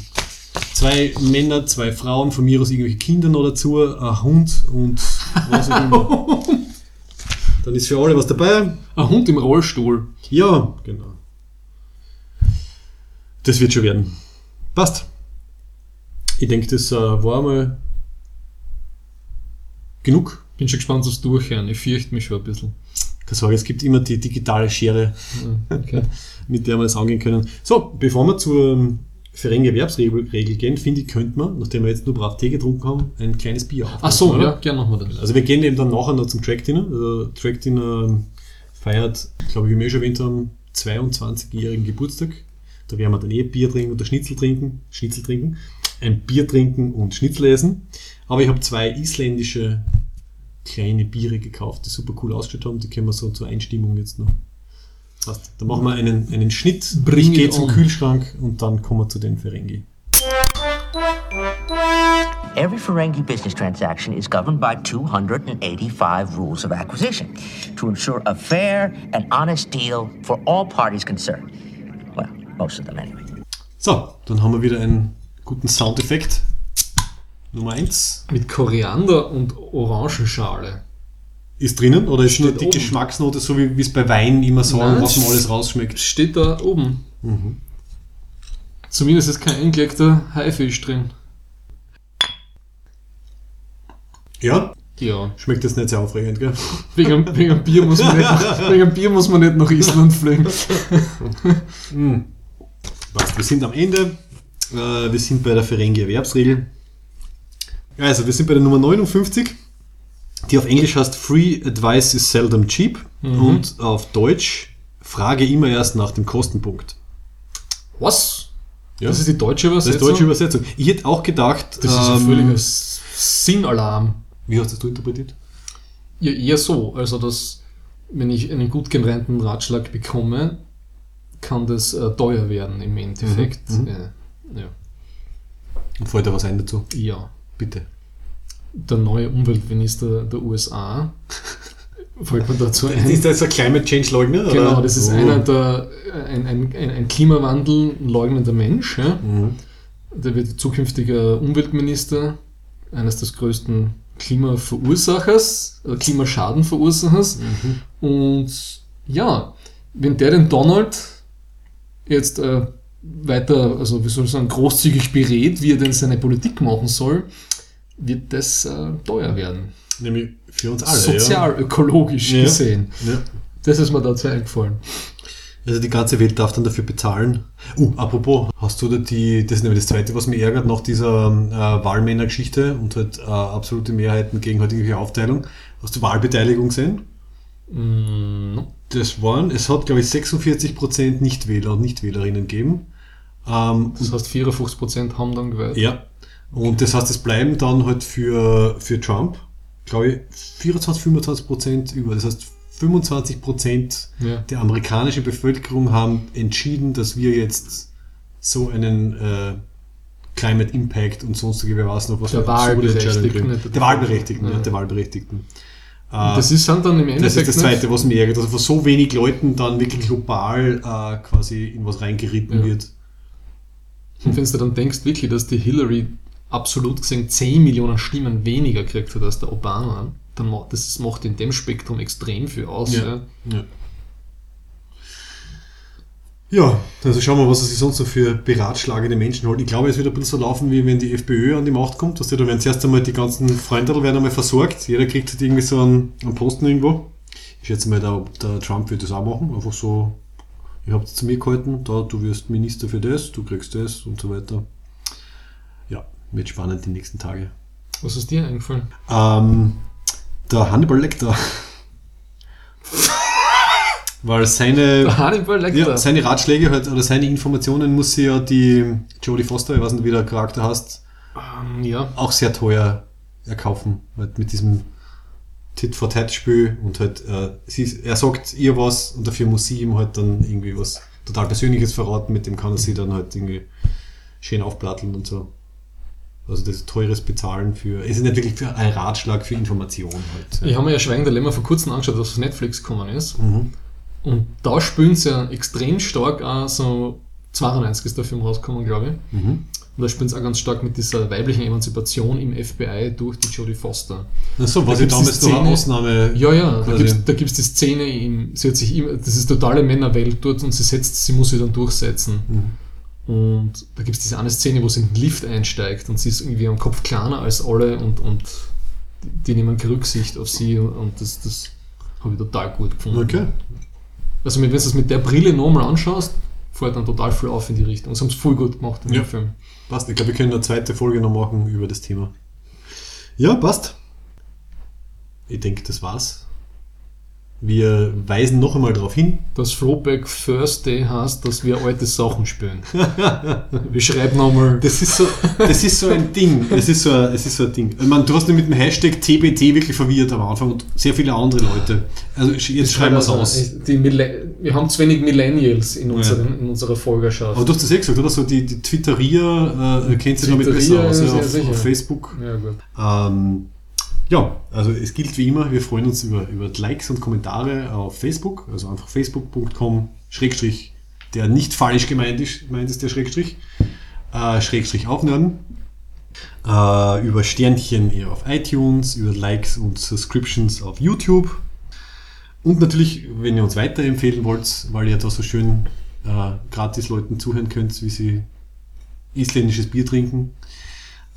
Zwei Männer, zwei Frauen, von mir aus irgendwelche Kinder noch dazu, ein Hund und was auch immer. dann ist für alle was dabei. Ein Hund im Rollstuhl. Ja, genau. Das wird schon werden. Passt. Ich denke, das äh, war mal genug. Bin schon gespannt aufs Durchhören. Ich fürchte mich schon ein bisschen. Keine Sorge, es gibt immer die digitale Schere, okay. mit der wir es angehen können. So, bevor wir zur ähm, Ferengi-Erwerbsregel gehen, finde ich, könnte man, nachdem wir jetzt nur brav Tee getrunken haben, ein kleines Bier aufmachen. Ach so, oder? ja, gerne machen wir das. Also wir gehen eben dann nachher noch zum Track-Dinner. Also Track-Dinner ähm, feiert, glaube ich, wie wir schon erwähnt haben, 22-jährigen Geburtstag. Da werden wir dann eh Bier trinken oder Schnitzel trinken, Schnitzel trinken, ein Bier trinken und Schnitzel essen. Aber ich habe zwei isländische kleine Biere gekauft, die super cool ausgeschaut haben. Die können wir so zur Einstimmung jetzt noch. Passt. Dann machen wir einen, einen Schnitt, Bring ich gehe zum Kühlschrank und dann kommen wir zu den Ferengi. Every Ferengi business transaction is governed by 285 rules of acquisition to ensure a fair and honest deal for all parties concerned. Most of them anyway. So, dann haben wir wieder einen guten Soundeffekt. Nummer 1. Mit Koriander und Orangenschale. Ist drinnen oder ist nur die oben. Geschmacksnote, so wie es bei Wein immer sagen, was man alles rausschmeckt? Steht da oben. Mhm. Zumindest ist kein eingelegter Haifisch drin. Ja? Ja. Schmeckt das nicht sehr aufregend, gell? Wegen, wegen, Bier, muss man nicht, wegen Bier muss man nicht nach Island fliegen. mm. Passt, wir sind am Ende. Äh, wir sind bei der Ferengi-Erwerbsregel. Also, wir sind bei der Nummer 59, die auf Englisch heißt Free Advice is seldom cheap mhm. und auf Deutsch Frage immer erst nach dem Kostenpunkt. Was? Ja. Das ist die deutsche Übersetzung? Das ist die deutsche Übersetzung. Ich hätte auch gedacht... Das ist ein ähm, völliger Sinnalarm. Wie hast du das interpretiert? Ja, eher so. Also, dass wenn ich einen gut gereimten Ratschlag bekomme, kann das äh, teuer werden im Endeffekt. Mhm. Äh, ja. Und fällt da was ein dazu? Ja. Bitte. Der neue Umweltminister der USA fällt mir dazu ein. Ist das ein Climate Change Leugner? Genau, oder? das ist oh. einer der, ein, ein, ein, ein Klimawandel leugnender Mensch. Ja? Mhm. Der wird zukünftiger Umweltminister eines des größten Klimaverursachers, äh, Klimaschadenverursachers. Mhm. Und ja, wenn der den Donald jetzt äh, weiter, also wie soll ich sagen, großzügig berät, wie er denn seine Politik machen soll, wird das äh, teuer werden. Nämlich für uns alle. Sozial-ökologisch ja. gesehen. Ja. Das ist mir dazu eingefallen. Also die ganze Welt darf dann dafür bezahlen. Uh, apropos, hast du da die, das ist nämlich das Zweite, was mich ärgert, nach dieser äh, Wahlmännergeschichte und halt äh, absolute Mehrheiten gegen halt irgendwelche Aufteilung. Hast du Wahlbeteiligung gesehen? Mm. Das waren, es hat glaube ich 46% Nichtwähler und Nichtwählerinnen gegeben. Ähm, Das heißt, 54% haben dann gewählt. ja. Und das heißt, es bleiben dann halt für, für Trump, glaube ich, 24, 25 Prozent über. Das heißt, 25 Prozent Ja. der amerikanischen Bevölkerung haben entschieden, dass wir jetzt so einen äh, Climate Impact und sonstige, wer weiß noch, was Der Wahlberechtigten, der Wahlberechtigten, ja, der Wahlberechtigten. Äh, Das ist dann, dann im das Endeffekt ist das Zweite, was mich ärgert, dass von so wenig Leuten dann wirklich global äh, quasi in was reingeritten Ja. wird. Und wenn du dann denkst, wirklich, dass die Hillary absolut gesehen 10 Millionen Stimmen weniger kriegt hat als der Obama, dann macht das macht in dem Spektrum extrem viel aus. Ja. Ja. Ja. Also schauen wir, was er sich sonst noch für beratschlagende Menschen holt. Ich glaube, es wird ein bisschen so laufen, wie wenn die FPÖ an die Macht kommt. Dass die, da werden zuerst einmal die ganzen Freunde werden einmal versorgt. Jeder kriegt halt irgendwie so einen, einen Posten irgendwo. Ich schätze mal, der, der Trump wird das auch machen. Einfach so, ihr habt es zu mir gehalten, da, du wirst Minister für das, du kriegst das und so weiter. Ja, wird spannend die nächsten Tage. Was ist dir eingefallen? Ähm, der Hannibal Lecter. Weil seine, Hannibal Lecter. ja, seine Ratschläge halt, oder seine Informationen muss sie ja die Jodie Foster, ich weiß nicht, wie der Charakter heißt, Ähm, ja. auch sehr teuer erkaufen. Halt mit diesem Tit-for-Tat-Spiel und halt, äh, sie, er sagt ihr was und dafür muss sie ihm halt dann irgendwie was total Persönliches verraten, mit dem kann er sie dann halt irgendwie schön aufplatteln und so. Also das teures Bezahlen für, es ist nicht wirklich für ein Ratschlag für Information halt. Ich habe mir ja Schweigen der Lämmer vor kurzem angeschaut, was auf Netflix gekommen ist. Mhm. Und da spielen sie ja extrem stark auch so 92 ist der Film rausgekommen, glaube ich. Mhm. Und da spielen sie auch ganz stark mit dieser weiblichen Emanzipation im FBI durch die Jodie Foster. Achso, Da was ich gibt's damals die noch eine Szene- Ausnahme. Ja, ja, da gibt es da die Szene, im, sie hat sich immer, das ist totale Männerwelt dort und sie setzt, sie muss sich dann durchsetzen. Mhm. Und da gibt es diese eine Szene, wo sie in den Lift einsteigt und sie ist irgendwie am Kopf kleiner als alle und, und die nehmen Rücksicht auf sie und das, das habe ich total gut gefunden. Okay. Also wenn du es mit der Brille nochmal anschaust, fällt dann total viel auf in die Richtung. Das haben sie voll gut gemacht in Ja. dem Film. Passt, ich glaube, wir können eine zweite Folge noch machen über das Thema. Ja, passt. Ich denke, das war's. Wir weisen noch einmal darauf hin. Das Throwback Thursday heißt, dass wir alte Sachen spielen. wir schreiben nochmal. Das ist so, das ist so ein Ding. Es ist so, ein- es ist so ein Ding. Ich meine, du hast mich mit dem Hashtag TBT wirklich verwirrt am Anfang und sehr viele andere Leute. Also jetzt schreiben wir es aus. Die Millen- wir haben zu wenig Millennials in, unseren, in unserer Folgerschaft. Aber du hast das eh gesagt, oder? So die, die Twitterier äh, kennt sich damit besser aus, ja, auf, auf Facebook. ja, gut. Ähm, ja, also es gilt wie immer, wir freuen uns über, über Likes und Kommentare auf Facebook, also einfach facebook.com, Schrägstrich, der nicht falsch gemeint ist, gemeint ist der Schrägstrich, äh, Schrägstrich aufnörden, äh, über Sternchen eher auf iTunes, über Likes und Subscriptions auf YouTube und natürlich, wenn ihr uns weiterempfehlen wollt, weil ihr da so schön äh, gratis Leuten zuhören könnt, wie sie isländisches Bier trinken,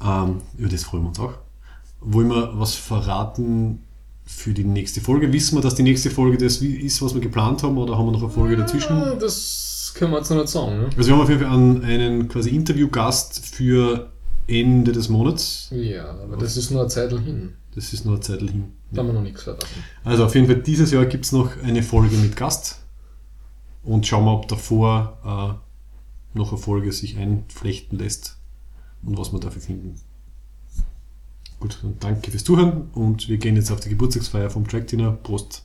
ähm, über das freuen wir uns auch. Wollen wir was verraten für die nächste Folge? Wissen wir, dass die nächste Folge das wie- ist, was wir geplant haben, oder haben wir noch eine Folge dazwischen? Das können wir jetzt noch nicht sagen. Ne? Also wir haben auf jeden Fall einen, einen quasi Interviewgast für Ende des Monats. Ja, aber das ist nur eine Zeit hin. Das ist nur eine Zeit hin. Da haben wir noch nichts verraten. Also auf jeden Fall dieses Jahr gibt es noch eine Folge mit Gast. Und schauen wir, ob davor äh, noch eine Folge sich einflechten lässt und was wir dafür finden. Gut, danke fürs Zuhören und wir gehen jetzt auf die Geburtstagsfeier vom Track Dinner. Prost!